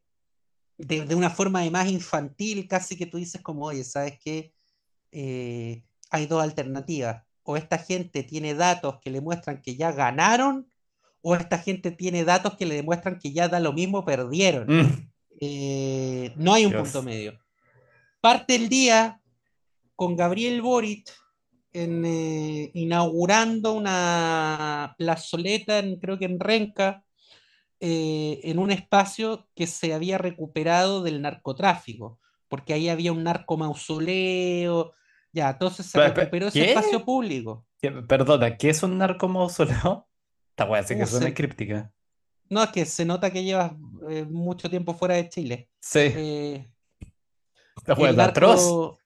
de, de una forma de más infantil, casi que tú dices como, oye, ¿sabes qué? Eh, hay dos alternativas. O esta gente tiene datos que le muestran que ya ganaron, o esta gente tiene datos que le demuestran que ya da lo mismo, perdieron. Mm, Eh, no hay un Dios. punto medio. Parte el día con Gabriel Boric en, eh, inaugurando una plazoleta, en- creo que en Renca, eh, en un espacio que se había recuperado del narcotráfico, porque ahí había un narcomausoleo, ya, entonces se Pe- pe- recuperó ese espacio público. ¿qué- Perdona, ¿qué es un narcomausoleo? Esta wea sí que Uh, suena se- críptica. No, es que se nota que llevas eh, mucho tiempo fuera de Chile. Sí, Eh, el es atroz.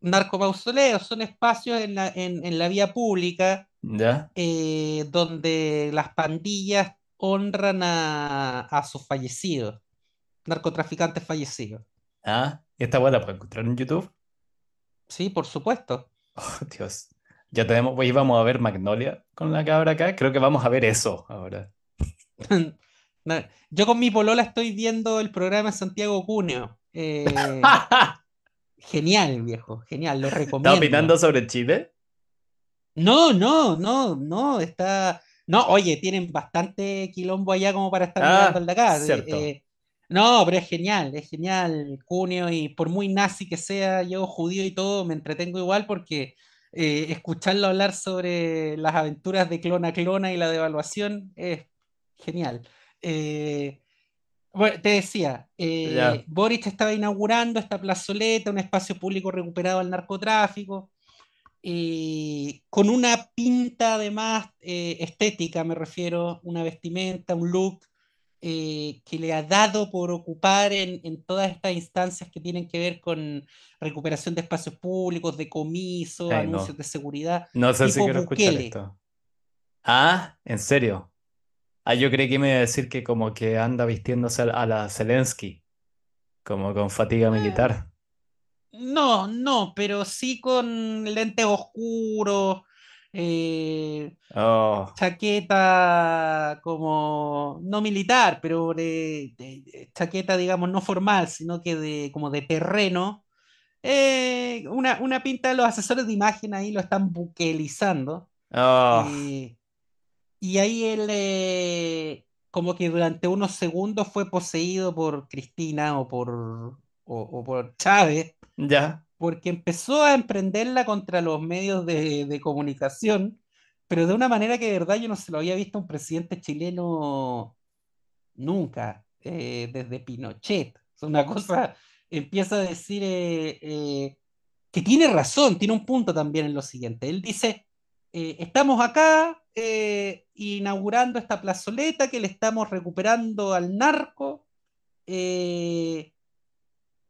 Narco, narcomausoleos son espacios en la, en, en la vía pública ¿Ya? eh, donde las pandillas honran a, a sus fallecidos, narcotraficantes fallecidos. Ah, ¿y esta wea la puedo encontrar en YouTube? Sí, por supuesto. Oh, Dios. Ya tenemos, hoy vamos a ver Magnolia con la cabra acá. Creo que vamos a ver eso ahora. No, Yo con mi polola estoy viendo el programa Santiago Cuneo. Eh, genial, viejo, genial, lo ¿Está recomiendo. opinando sobre Chile? No, no, no, no, está. No, oye, tienen bastante quilombo allá como para estar Ah, mirando el de acá. Eh, cierto. eh, no, pero es genial, es genial, Cuneo, y por muy nazi que sea, yo judío y todo, me entretengo igual porque eh, escucharlo hablar sobre las aventuras de Clona Clona y la devaluación es genial. Eh, bueno, te decía, eh. Boric estaba inaugurando esta plazoleta, un espacio público recuperado al narcotráfico eh, con una pinta además eh, estética, me refiero, una vestimenta, un look eh, que le ha dado por ocupar en, en todas estas instancias que tienen que ver con recuperación de espacios públicos, decomiso, Ay, no. anuncios de seguridad. No sé si quiero escuchar esto. Ah, ¿en serio? Ah, yo creí que me iba a decir que como que anda vistiéndose a la Zelensky, como con fatiga militar. No, no, pero sí con lentes oscuros, eh, Oh, chaqueta como, no militar, pero de chaqueta, digamos, no formal, sino que de, como de terreno. Eh, una, una pinta de los asesores de imagen ahí lo están buquelizando. oh, Eh, y ahí él eh, como que durante unos segundos fue poseído por Cristina o por, o, o por Chávez, Ya, porque empezó a emprenderla contra los medios de, de comunicación, pero de una manera que de verdad yo no se lo había visto a un presidente chileno nunca, eh, desde Pinochet. Es una cosa, empieza a decir eh, eh, que tiene razón, tiene un punto también en lo siguiente. Él dice, eh, estamos acá eh, inaugurando esta plazoleta que le estamos recuperando al narco. eh,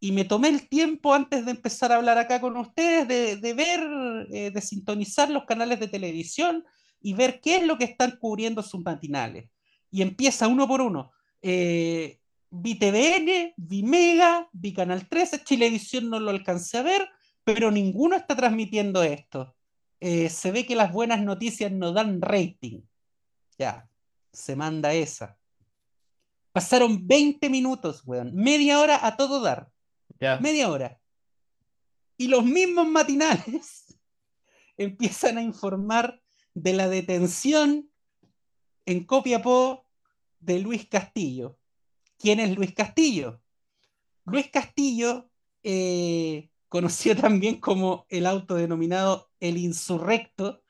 y me tomé el tiempo antes de empezar a hablar acá con ustedes de, de ver, de sintonizar los canales de televisión y ver qué es lo que están cubriendo sus matinales. Y empieza uno por uno. Vi TVN, vi Mega, vi Canal 13, Chilevisión no lo alcancé a ver, pero ninguno está transmitiendo esto. Eh, se ve que las buenas noticias no dan rating. Ya, se manda esa. Pasaron 20 minutos, weón. Media hora a todo dar ya. media hora. Y los mismos matinales empiezan a informar de la detención en Copiapó de Luis Castillo. ¿Quién es Luis Castillo? Luis Castillo, eh, conocido también como el autodenominado el insurrecto,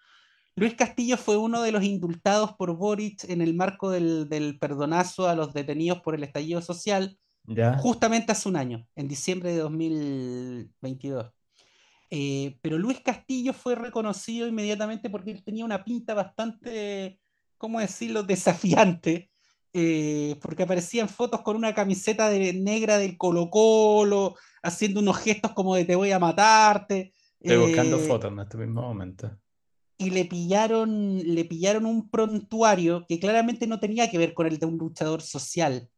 Luis Castillo fue uno de los indultados por Boric en el marco del, del perdonazo a los detenidos por el estallido social Ya. justamente hace un año, en diciembre de 2022. Eh, pero Luis Castillo fue reconocido inmediatamente porque él tenía una pinta bastante, ¿cómo decirlo?, desafiante, eh, porque aparecía en fotos con una camiseta de- negra del Colo-Colo, haciendo unos gestos como de te voy a matarte, Estoy buscando eh, fotos en este mismo momento. y le pillaron, le pillaron un prontuario que claramente no tenía que ver con el de un luchador social.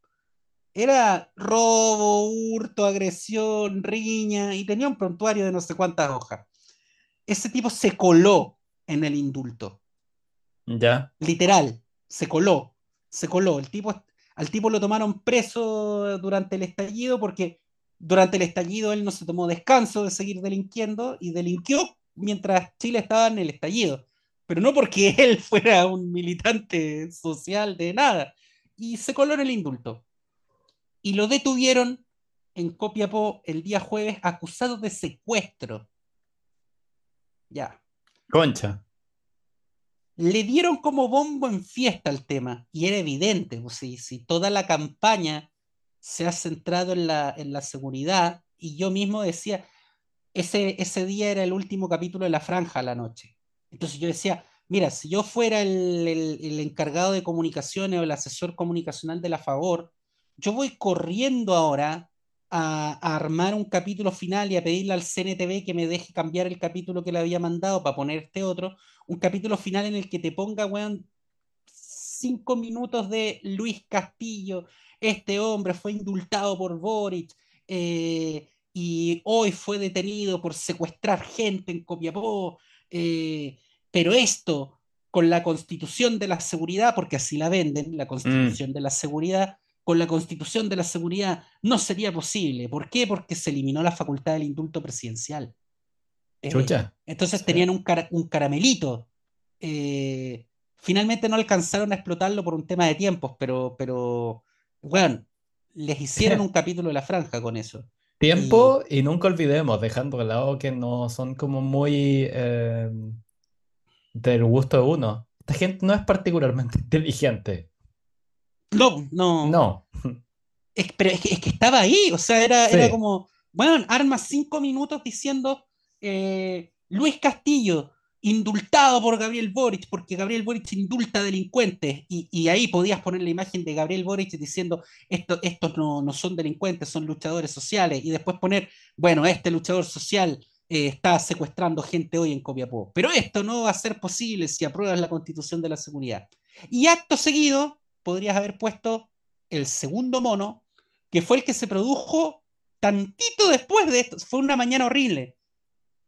Era robo, hurto, agresión, riña, y tenía un prontuario de no sé cuántas hojas. Ese tipo se coló en el indulto, Ya. literal, se coló, se coló. El tipo, al tipo lo tomaron preso durante el estallido porque durante el estallido él no se tomó descanso de seguir delinquiendo y delinquió mientras Chile estaba en el estallido, pero no porque él fuera un militante social de nada. Y se coló en el indulto y lo detuvieron en Copiapó el día jueves acusado de secuestro. Ya. Concha. Le dieron como bombo en fiesta al tema y era evidente, pues, si, si toda la campaña se ha centrado en la, en la seguridad y yo mismo decía, ese, ese día era el último capítulo de La Franja a la noche. Entonces yo decía, mira, si yo fuera el, el- encargado de comunicaciones o el asesor comunicacional de la Favor, yo voy corriendo ahora a, a armar un capítulo final y a pedirle al CNTV que me deje cambiar el capítulo que le había mandado para poner este otro, un capítulo final en el que te ponga, weón, cinco minutos de Luis Castillo, este hombre fue indultado por Boric, eh, y hoy fue detenido por secuestrar gente en Copiapó, eh, pero esto con la constitución de la seguridad, porque así la venden, la Mm. constitución de la seguridad, con la constitución de la seguridad no sería posible. ¿Por qué? Porque se eliminó la facultad del indulto presidencial. Eh, entonces tenían un, cara- un caramelito. Eh, finalmente no alcanzaron a explotarlo por un tema de tiempos, pero, pero, bueno, les hicieron un capítulo de la franja con eso. Tiempo y nunca olvidemos, dejando de lado que no son como muy eh, del gusto de uno. Esta gente no es particularmente inteligente. no, no, No. es, pero es que, es que estaba ahí, o sea, era, era como, bueno, arma cinco minutos diciendo eh, Luis Castillo, indultado por Gabriel Boric, porque Gabriel Boric indulta delincuentes, y, ahí podías poner la imagen de Gabriel Boric diciendo, Esto, estos no, no son delincuentes, son luchadores sociales, y después poner, bueno, este luchador social eh, está secuestrando gente hoy en Copiapó, pero esto no va a ser posible si apruebas la constitución de la seguridad. Y acto seguido, podrías haber puesto el segundo mono, que fue el que se produjo tantito después de esto, fue una mañana horrible.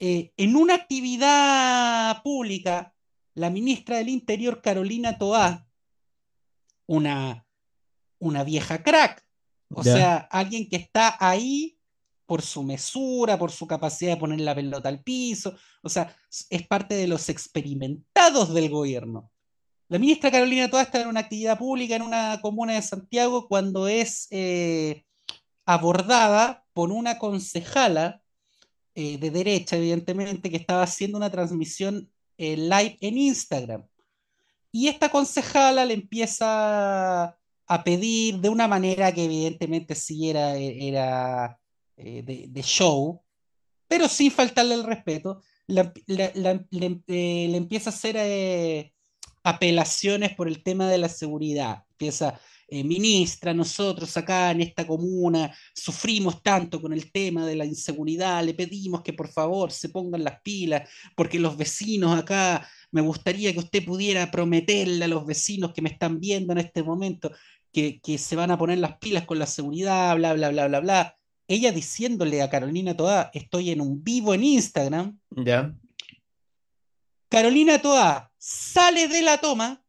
Eh, en una actividad pública, la ministra del Interior, Carolina Toá, una, una vieja crack, o sea, alguien que está ahí por su mesura, por su capacidad de poner la pelota al piso, o sea, es parte de los experimentados del gobierno. La ministra Carolina Toa está en una actividad pública en una comuna de Santiago cuando es eh, abordada por una concejala eh, de derecha, evidentemente, que estaba haciendo una transmisión eh, live en Instagram. Y esta concejala le empieza a pedir de una manera que evidentemente sí era, era de, de, show, pero sin faltarle el respeto, le, le empieza a hacer apelaciones por el tema de la seguridad. Empieza, eh, ministra, nosotros acá en esta comuna sufrimos tanto con el tema de la inseguridad, le pedimos que por favor se pongan las pilas, porque los vecinos acá, me gustaría que usted pudiera prometerle a los vecinos que me están viendo en este momento que, que se van a poner las pilas con la seguridad, bla, bla, bla, bla, bla. Ella diciéndole a Carolina Toda, estoy en un vivo en Instagram. Ya. Carolina Toa sale de la toma,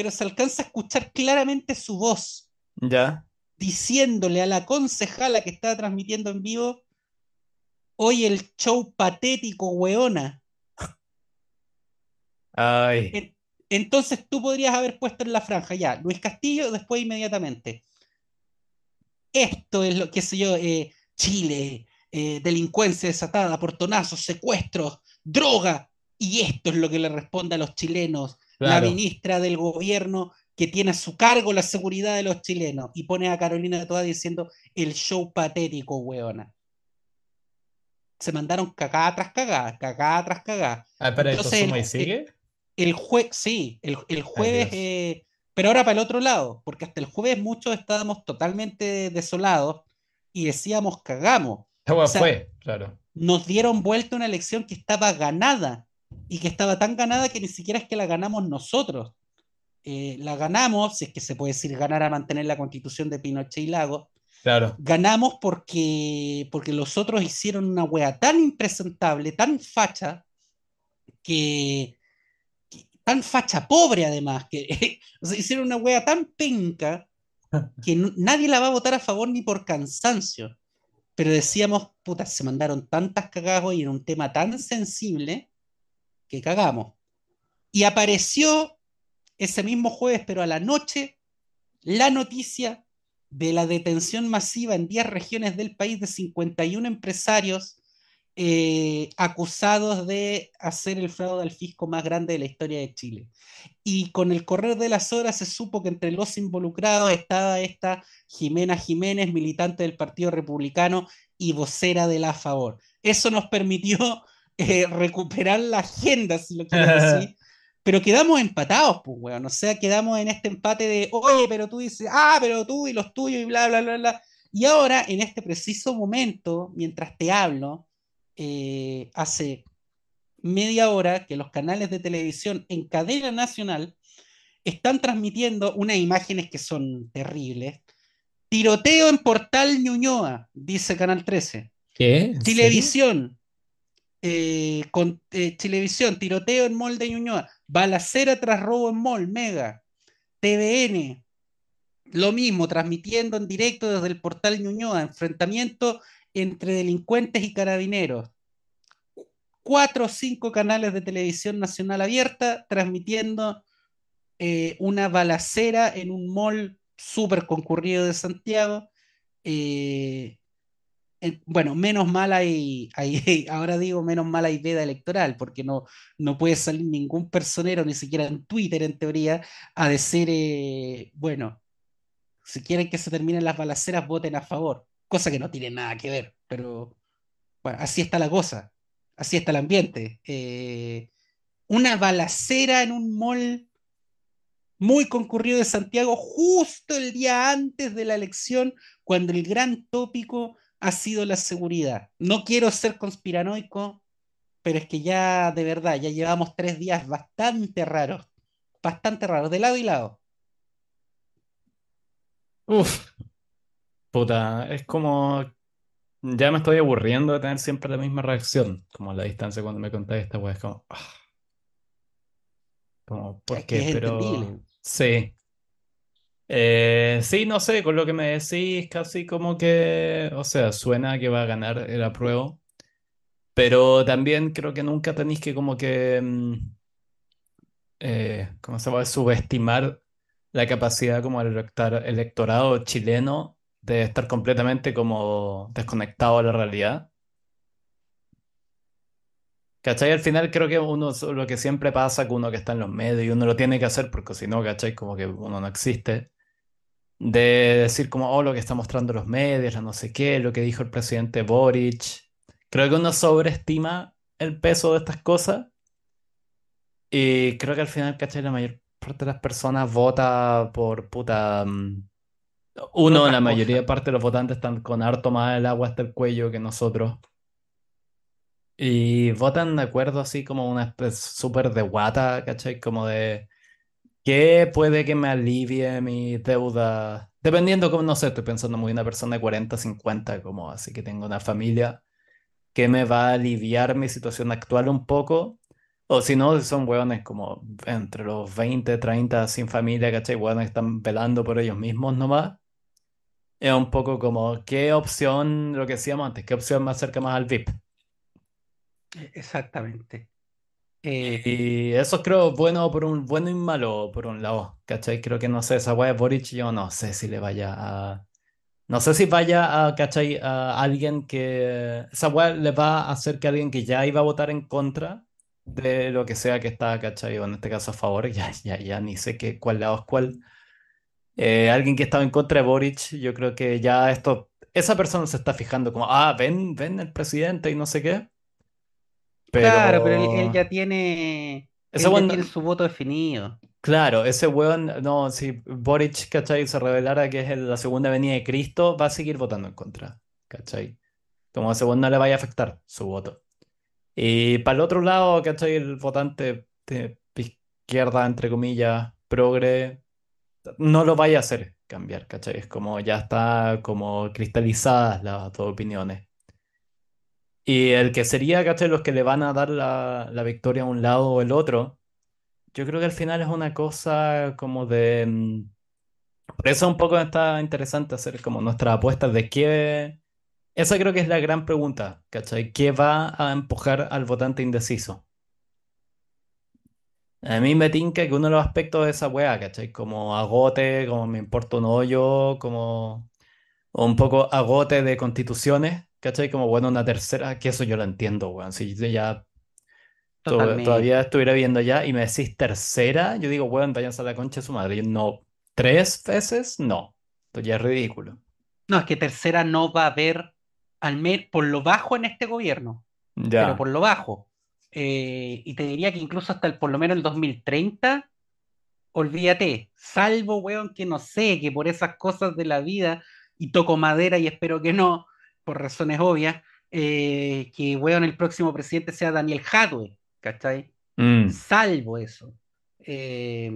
pero se alcanza a escuchar claramente su voz. Ya. Diciéndole a la concejala que estaba transmitiendo en vivo, hoy el show patético, weona. Ay. Entonces tú podrías haber puesto en la franja ya, Luis Castillo, después inmediatamente. Esto es lo que sé yo, eh, Chile, eh, delincuencia desatada, portonazos, secuestros, droga, y esto es lo que le responde a los chilenos, la ministra del gobierno que tiene a su cargo la seguridad de los chilenos y pone a Carolina de Toda diciendo el show patético, weona. Se mandaron cagada tras cagada, cagada tras cagada. Ah, espera, ¿esto suma y sigue? El, jueves, sí, el, jueves, eh, pero ahora para el otro lado, porque hasta el jueves muchos estábamos totalmente desolados y decíamos cagamos. O fue, claro. Nos dieron vuelta una elección que estaba ganada y que estaba tan ganada que ni siquiera es que la ganamos nosotros. Eh, la ganamos, si es que se puede decir ganar a mantener la constitución de Pinochet y Lagos. Claro. Ganamos porque, porque los otros hicieron una wea tan impresentable, tan facha, que, tan facha pobre además, que hicieron una wea tan penca que nadie la va a votar a favor ni por cansancio. Pero decíamos, puta, se mandaron tantas cagadas y en un tema tan sensible que cagamos. Y apareció ese mismo jueves, pero a la noche, la noticia de la detención masiva en 10 regiones del país de 51 empresarios eh, acusados de hacer el fraude al fisco más grande de la historia de Chile. Y con el correr de las horas se supo que entre los involucrados estaba esta Jimena Jiménez, militante del Partido Republicano y vocera de la Favor. Eso nos permitió eh, recuperar la agenda, si lo quiero decir. pero quedamos empatados, pues, weón. O sea, quedamos en este empate de, oye, pero tú dices, ah, pero tú y los tuyos y bla, bla, bla, bla. Y ahora, en este preciso momento, mientras te hablo, eh, hace media hora que los canales de televisión en cadena nacional están transmitiendo unas imágenes que son terribles. Tiroteo en Portal Ñuñoa, dice Canal 13. ¿Qué? Televisión, eh, con eh, televisión, tiroteo en Mall de Ñuñoa, balacera tras robo en Mall, Mega, TVN, lo mismo, transmitiendo en directo desde el portal Ñuñoa, enfrentamiento entre delincuentes y carabineros. Cuatro o cinco canales de televisión nacional abierta transmitiendo eh, una balacera en un mall súper concurrido de Santiago. Eh, bueno, menos mal hay, ahora digo, menos mal hay veda electoral, porque no, no puede salir ningún personero, ni siquiera en Twitter en teoría, a decir, eh, bueno, si quieren que se terminen las balaceras, voten a favor, cosa que no tiene nada que ver, pero bueno, así está la cosa, así está el ambiente. Eh, una balacera en un mall muy concurrido de Santiago justo el día antes de la elección, cuando el gran tópico ha sido la seguridad. No quiero ser conspiranoico, pero es que ya de verdad, ya llevamos tres días bastante raros, bastante raros, de lado y lado. Uf, puta, es como, ya me estoy aburriendo de tener siempre la misma reacción, como a la distancia cuando me contáis esta weá, es como, ah. como, ¿por qué? Pero, sí, eh, sí, no sé, con lo que me decís, casi como que, o sea, suena que va a ganar el apruebo, pero también creo que nunca tenéis que como que mm, eh, ¿cómo se puede subestimar la capacidad como el elector- electorado chileno de estar completamente como desconectado a la realidad. ¿Cachai? Al final creo que uno, lo que siempre pasa que uno que está en los medios y uno lo tiene que hacer porque si no, ¿cachai? Como que uno no existe. De decir como, oh, lo que está mostrando los medios, la no sé qué, lo que dijo el presidente Boric. Creo que uno sobreestima el peso de estas cosas y creo que al final, ¿cachai? La mayor parte de las personas vota por puta... mm, Uno, la mayoría de parte de los votantes están con harto más el agua hasta el cuello que nosotros. Y votan de acuerdo así como una especie súper de guata, ¿cachai? Como de ¿qué puede que me alivie mi deuda? Dependiendo, como no sé, estoy pensando muy una persona de 40 50 como así que tengo una familia que me va a aliviar mi situación actual un poco. O si no, son hueones como entre los 20 30 sin familia, ¿cachai? Hueones que están velando por ellos mismos nomás. Es un poco como, ¿qué opción, lo que decíamos antes, qué opción me acerca más al VIP? E- Exactamente. Eh, Y eso creo bueno por un bueno y malo por un lado, ¿cachai? Creo que no sé, esa wea de Boric yo no sé si le vaya a... No sé si vaya a, ¿cachai? A alguien que... Esa wea le va a hacer que alguien que ya iba a votar en contra de lo que sea que está, ¿cachai? O en este caso a favor, ya, ya, ya ni sé qué, cuál lado es cuál. Eh, alguien que estaba en contra de Boric, yo creo que ya esto... Esa persona se está fijando como, ah, ven, ven el presidente y no sé qué. Claro, pero él, ya tiene, Ese él ya tiene weón su voto definido. Claro, ese weón, no, si Boric, ¿cachai? Se revelara que es la segunda venida de Cristo, va a seguir votando en contra, ¿cachai? Como ese weón no le vaya a afectar su voto. Y para el otro lado, ¿cachai? El votante de izquierda, entre comillas, progre, no lo vaya a hacer cambiar, ¿cachai? Es como ya está como cristalizadas las dos opiniones. Y el que sería, ¿cachai? Los que le van a dar la, la victoria a un lado o el otro, yo creo que al final es una cosa como de... mm, Por eso un poco está interesante hacer como nuestras apuestas de qué... Esa creo que es la gran pregunta, ¿cachai? ¿Qué va a empujar al votante indeciso? A mí me tinca que uno de los aspectos de esa weá, ¿cachai? Como agote, como me importa un hoyo, como... Un poco agote de constituciones, ¿cachai? Como bueno, una tercera, que eso yo lo entiendo, weón. Si yo ya to- todavía estuviera viendo ya y me decís tercera, yo digo, weón, váyanse a la concha de su madre. Yo no, tres veces, no. Esto ya es ridículo. No, es que tercera no va a haber, al menos por lo bajo en este gobierno, pero por lo bajo. Eh, y te diría que incluso hasta el, por lo menos el 2030, olvídate, salvo, weón, que no sé, que por esas cosas de la vida, y toco madera y espero que no, por razones obvias, eh, que, weón, el próximo presidente sea Daniel Jadwe, ¿cachai? Mm. Salvo eso. Eh,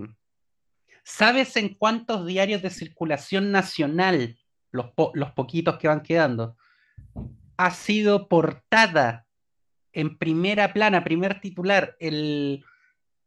¿Sabes en cuántos diarios de circulación nacional, los, po- los poquitos que van quedando, ha sido portada en primera plana, primer titular, el,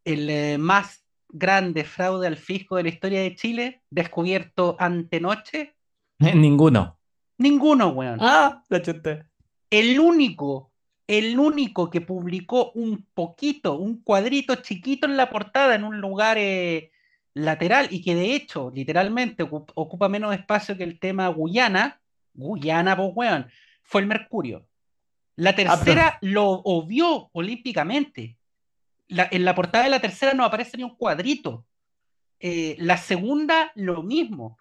el eh, más grande fraude al fisco de la historia de Chile, descubierto antenoche? Ninguno. Ninguno, weón. Ah, la chuté. El único, el único que publicó un poquito, un cuadrito chiquito en la portada en un lugar eh, lateral y que de hecho, literalmente, ocup- ocupa menos espacio que el tema Guyana, Guyana, pues, weón, fue el Mercurio. La Ah, pero. tercera lo obvió olímpicamente. La- en la portada de la tercera no aparece ni un cuadrito. Eh, la segunda, lo mismo.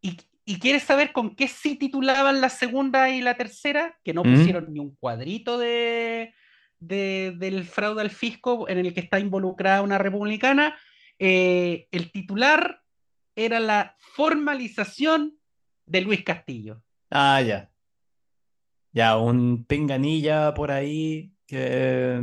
¿Y, y quieres saber con qué sí titulaban la segunda y la tercera? Que no Mm. pusieron ni un cuadrito de, de- del fraude al fisco en el que está involucrada una republicana. Eh, el titular era la formalización de Luis Castillo. Ah, ya. Ya, un pinganilla por ahí que.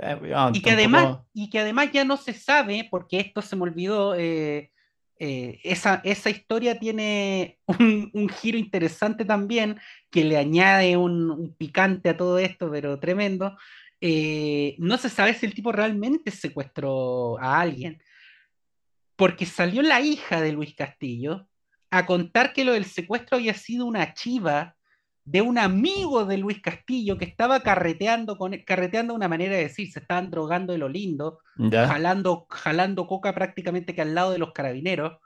eh, ah, Y que además, y que además ya no se sabe, porque esto se me olvidó, eh, eh, esa, esa historia tiene un, giro interesante también, que le añade un, un picante a todo esto, pero tremendo. Eh, no se sabe si el tipo realmente secuestró a alguien, porque salió la hija de Luis Castillo a contar que lo del secuestro había sido una chiva de un amigo de Luis Castillo que estaba carreteando, con, carreteando una manera de decir, se estaban drogando de lo lindo, jalando, jalando coca prácticamente que al lado de los carabineros.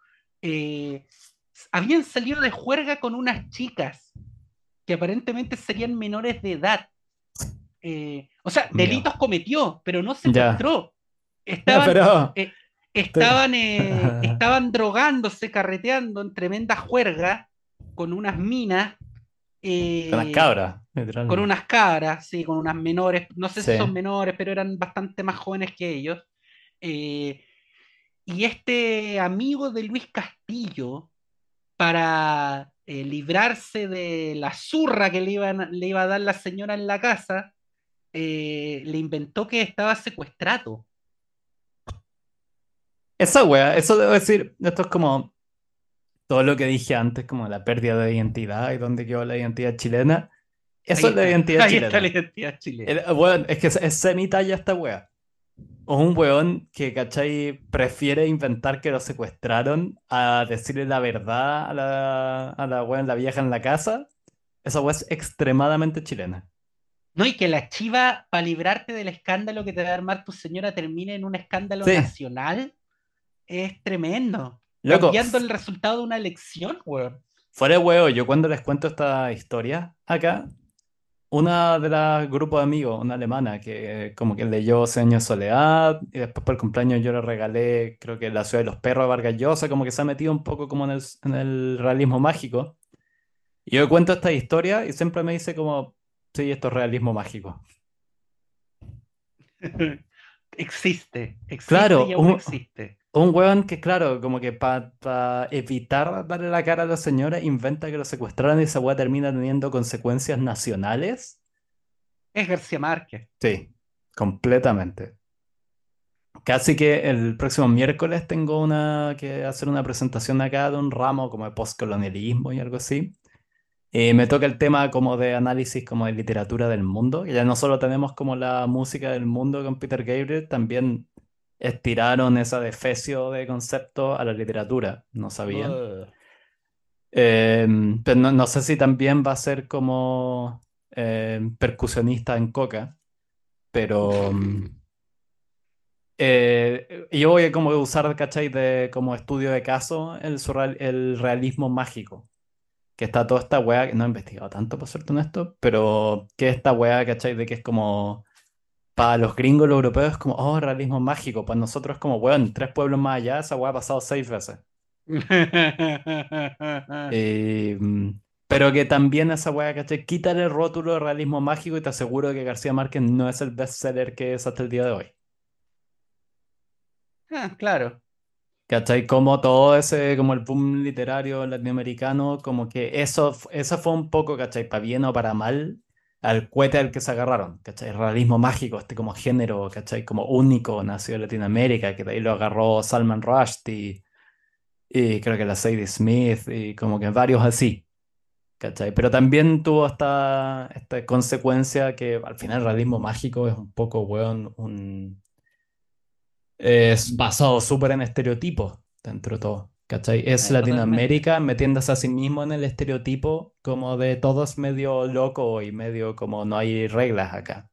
Eh, habían salido de juerga con unas chicas que aparentemente serían menores de edad. Eh, o sea, delitos cometió, pero no se encontró. Estaban, eh, estaban, estaban drogándose, carreteando en tremenda juerga con unas minas con unas cabras. Con unas cabras, sí, con unas menores, no sé si son menores, pero eran bastante más jóvenes que ellos. Eh, y este amigo de Luis Castillo, para eh, librarse de la zurra que le, iban, le iba a dar la señora en la casa, eh, le inventó que estaba secuestrado. Esa wea, eso debo decir, esto es como todo lo que dije antes, como la pérdida de identidad y dónde quedó la identidad chilena. Eso es la identidad chilena. Ahí está la identidad chilena. bueno, es que es, semi-talla esta wea. O un weón que, ¿cachai? Prefiere inventar que lo secuestraron a decirle la verdad a la, a la wea, la vieja en la casa. Esa wea es extremadamente chilena. No, y que la chiva, para librarte del escándalo que te va a armar tu señora, termine en un escándalo nacional, es tremendo. Loco, cambiando el resultado de una elección, weón. Fuera de huevo, yo cuando les cuento esta historia acá, una de las grupos de amigos, una alemana, que como que leyó Señor Soledad, y después por el cumpleaños yo le regalé, creo que La Ciudad de los Perros de Vargas Llosa, como que se ha metido un poco como en el, en el realismo mágico. Y yo cuento esta historia y siempre me dice como, sí, esto es realismo mágico. existe, existe claro, y aún existe. Un weón que, claro, como que para evitar darle la cara a la señora, inventa que lo secuestraron y esa weá termina teniendo consecuencias nacionales. Es García Márquez. Sí, completamente. Casi que el próximo miércoles tengo una que hacer una presentación acá de un ramo como de postcolonialismo y algo así. Y me toca el tema como de análisis como de literatura del mundo. Y ya no solo tenemos como la música del mundo con Peter Gabriel, también estiraron esa defecio de concepto a la literatura, no sabían. Em, pero no, sé si también va a ser como em, percusionista en coca, pero em, eh, yo voy a como usar, ¿cachai? De, como estudio de caso el, el realismo mágico. Que está toda esta wea, que no he investigado tanto, por en esto pero que esta wea, ¿cachai? De que es como para los gringos, los europeos, es como, oh, realismo mágico. Para nosotros es como, weón, tres pueblos más allá, esa weá ha pasado seis veces. Eh, pero que también esa weá, ¿cachai? Quítale el rótulo de realismo mágico y te aseguro que García Márquez no es el bestseller que es hasta el día de hoy. Ah, claro. ¿Cachai? Como todo ese, como el boom literario latinoamericano, como que eso, eso fue un poco, ¿cachai? Para bien o para mal, al cohete al que se agarraron, ¿cachai? El realismo mágico, este como género, ¿cachai? Como único, nació en Latinoamérica, que de ahí lo agarró Salman Rushdie, y creo que la Sadie Smith, y como que varios así, ¿cachai? Pero también tuvo esta, esta consecuencia que al final el realismo mágico es un poco, weón, un... es basado súper en estereotipos dentro de todo. ¿Cachai? Es Latinoamérica metiéndose a sí mismo en el estereotipo como de todos medio loco y medio como no hay reglas acá.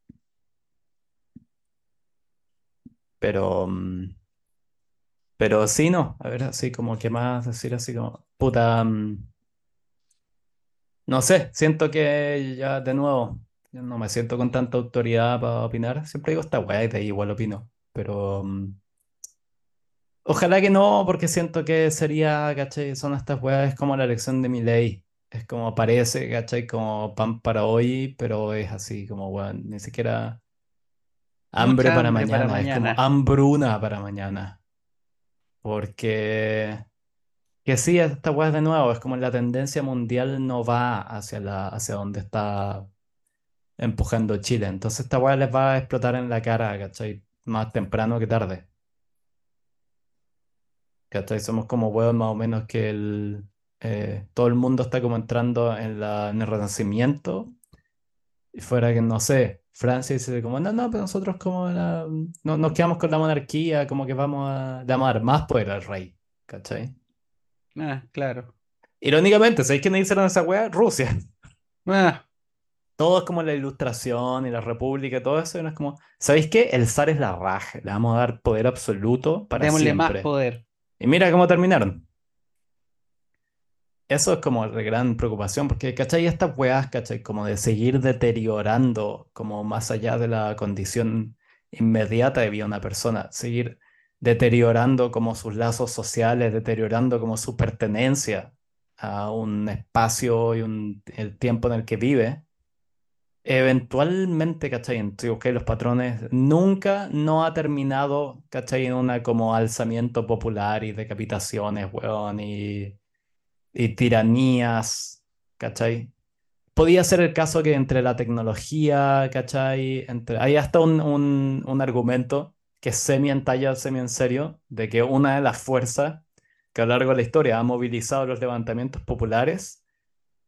Pero. Mm, pero sí, no. A ver, así como que más decir así como. Puta. Mm, no sé, siento que ya de nuevo. no me siento con tanta autoridad para opinar. Siempre digo esta weá y de ahí igual opino. Pero. Ojalá que no, porque siento que sería, ¿cachai? Son estas weas, es como la elección de mi ley. Es como parece, ¿cachai? Como pan para hoy, pero es así, como weón, ni siquiera hambre para mañana, es como hambruna para mañana. Porque que sí, esta wea de nuevo, es como la tendencia mundial no va hacia la, hacia donde está empujando Chile. Entonces esta wea les va a explotar en la cara, ¿cachai? Más temprano que tarde. ¿Cachai? Somos como huevos más o menos que el, eh, todo el mundo está como entrando en, la, en el renacimiento. Y fuera que, no sé, Francia dice como, no, no, pero nosotros como no, nos quedamos con la monarquía, como que vamos a, llamar más poder al rey. ¿Cachai? Ah, claro. Irónicamente, ¿sabéis quién hicieron esa wea? Rusia. Ah, Todo es como la ilustración y la república y todo eso. Y no es como, ¿sabéis qué? El zar es la raja. Le vamos a dar poder absoluto para démosle más siempre. poder. Y mira cómo terminaron. Eso es como la gran preocupación, porque, ¿cachai? Estas weas, ¿cachai? Como de seguir deteriorando, como más allá de la condición inmediata de vida de una persona, seguir deteriorando como sus lazos sociales, deteriorando como su pertenencia a un espacio y un, el tiempo en el que vive. Eventualmente, ¿cachai? En si buscáis los patrones, nunca no ha terminado, ¿cachai? En una como alzamiento popular y decapitaciones, weón, y y tiranías, ¿cachai? Podía ser el caso que entre la tecnología, ¿cachai? Entre... Hay hasta un, un, un argumento que es semi en talla, semi en serio, de que una de las fuerzas que a lo largo de la historia ha movilizado los levantamientos populares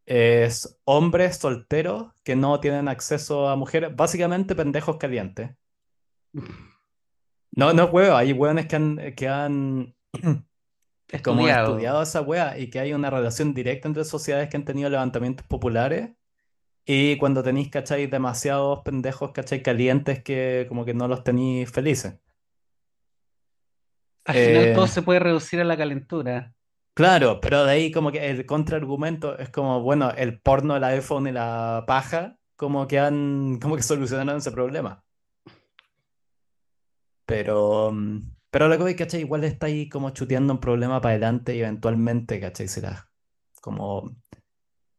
es hombres solteros que no tienen acceso a mujeres, básicamente pendejos calientes. No, no huevo, hay hueones que han, que han como Estudiado. estudiado esa wea y que hay una relación directa entre sociedades que han tenido levantamientos populares y cuando tenéis, ¿cachai? Demasiados pendejos, ¿cachai? Calientes que como que no los tenéis felices. Al final todo Eh, se puede reducir a la calentura. Claro, pero de ahí como que el contraargumento es como, bueno, el porno, el iPhone y la paja como que han, como que solucionaron ese problema. Pero, mm, pero que voy, ¿cachai? Igual está ahí como chuteando un problema para adelante y eventualmente, ¿cachai? Será como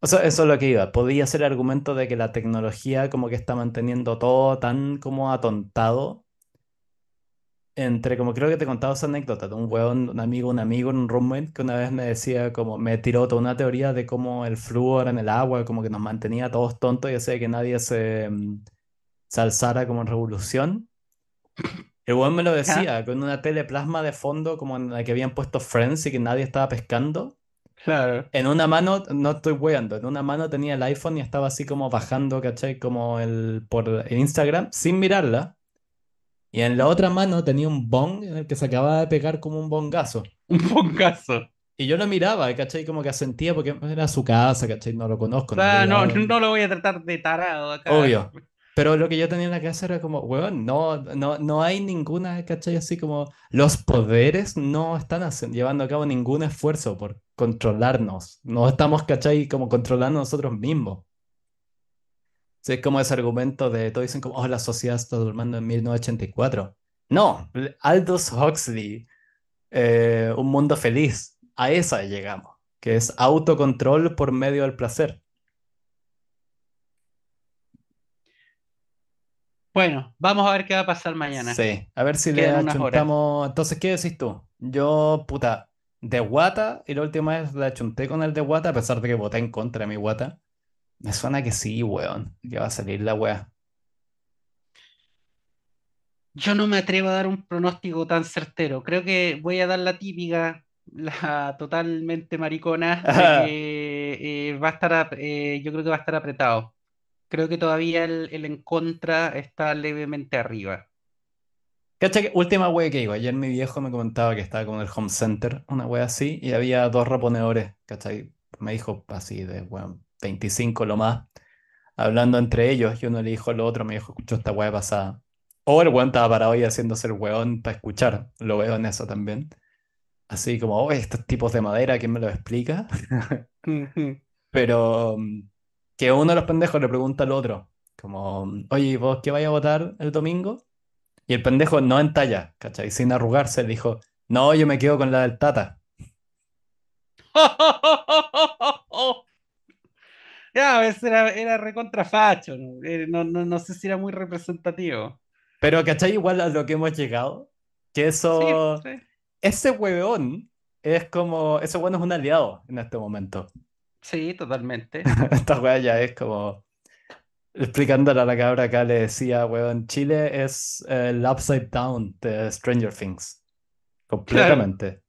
O sea, eso es lo que iba. Podía ser el argumento de que la tecnología como que está manteniendo todo tan como atontado. Entre, como creo que te he contado esa anécdota de un huevón, un amigo, un amigo, un roommate, que una vez me decía como, me tiró toda una teoría de cómo el flúor en el agua como que nos mantenía todos tontos y hacía que nadie se, mm, se alzara como en revolución. El huevón me lo decía, con una teleplasma de fondo como en la que habían puesto Friends y que nadie estaba pescando. Claro. En una mano, no estoy weando, en una mano tenía el iPhone y estaba así como bajando, ¿cachai? Como el, por el Instagram sin mirarla. Y en la otra mano tenía un bong en el que se acababa de pegar como un bongazo. Un bongazo. Y yo lo miraba, ¿cachai? Como que asentía porque era su casa, ¿cachai? No lo conozco, no Ah, no, no lo voy a tratar de tarado acá. Obvio. Pero lo que yo tenía en la cabeza era como, weón, no, no, no hay ninguna, ¿cachai? Así como los poderes no están llevando a cabo ningún esfuerzo por controlarnos. No estamos, ¿cachai? Como controlando nosotros mismos. Sí, es como ese argumento de, todos dicen como, oh, la sociedad está durmiendo en 1984. No, Aldous Huxley, eh, Un mundo feliz, a esa llegamos, que es autocontrol por medio del placer. Bueno, vamos a ver qué va a pasar mañana. Sí, a ver si le Quedan achuntamos. Entonces, ¿qué decís tú? Yo, puta, de Wata, y la última vez le achunté con el de Wata, a pesar de que voté en contra de mi Wata. Me suena que sí, weón, que va a salir la wea. Yo no me atrevo a dar un pronóstico tan certero. Creo que voy a dar la típica, la totalmente maricona, de que eh, va a estar, eh, yo creo que va a estar apretado. Creo que todavía el, el en contra está levemente arriba. Cacha que última wea que digo, ayer mi viejo me comentaba que estaba con el home center, una wea así, y había dos reponedores, ¿cachai? Me dijo así de, weón, 25 lo más, hablando entre ellos, y uno le dijo al otro, me dijo, escuchó esta wea pasada. O el weón estaba parado ahí haciéndose el weón para escuchar, lo veo en eso también. Así como, oh, estos tipos de madera, ¿quién me lo explica? Pero mm, que uno de los pendejos le pregunta al otro, como, oye, ¿vos qué vais a votar el domingo? Y el pendejo no en talla, ¿cachai? Sin arrugarse, le dijo, no, yo me quedo con la del Tata. Ya, a veces era, era recontrafacho, ¿no? Eh, no, no, no sé si era muy representativo. Pero, ¿cachai? Igual a lo que hemos llegado, que eso, sí, ese hueón es como, ese hueón es un aliado en este momento. sí, totalmente. Esta weá ya es como, explicándole a la cabra acá, le decía, weón, Chile es el upside down de Stranger Things. Completamente.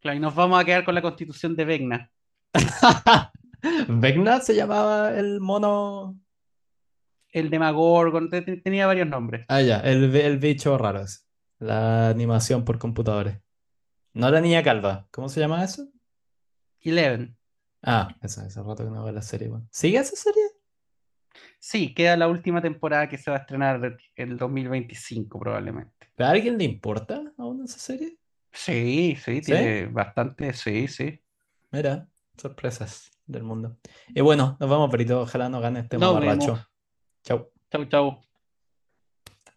claro, y nos vamos a quedar con la constitución de Vecna. Vecna se llamaba el mono. El Demagorgon, te- te- tenía varios nombres. Ah, ya, el, el bicho raro ese. La animación por computadores. No la niña calva. ¿Cómo se llama eso? Eleven. Ah, eso, hace rato que no veo la serie. ¿Sigue esa serie? Sí, queda la última temporada que se va a estrenar el 2025 probablemente. ¿Pero a alguien le importa aún esa serie? Sí, sí, ¿Sí? tiene bastante, sí, sí. Mira, sorpresas del mundo. Y bueno, nos vamos, Perito. Ojalá no gane este vemos. mamarracho. Chau. Chau, chau.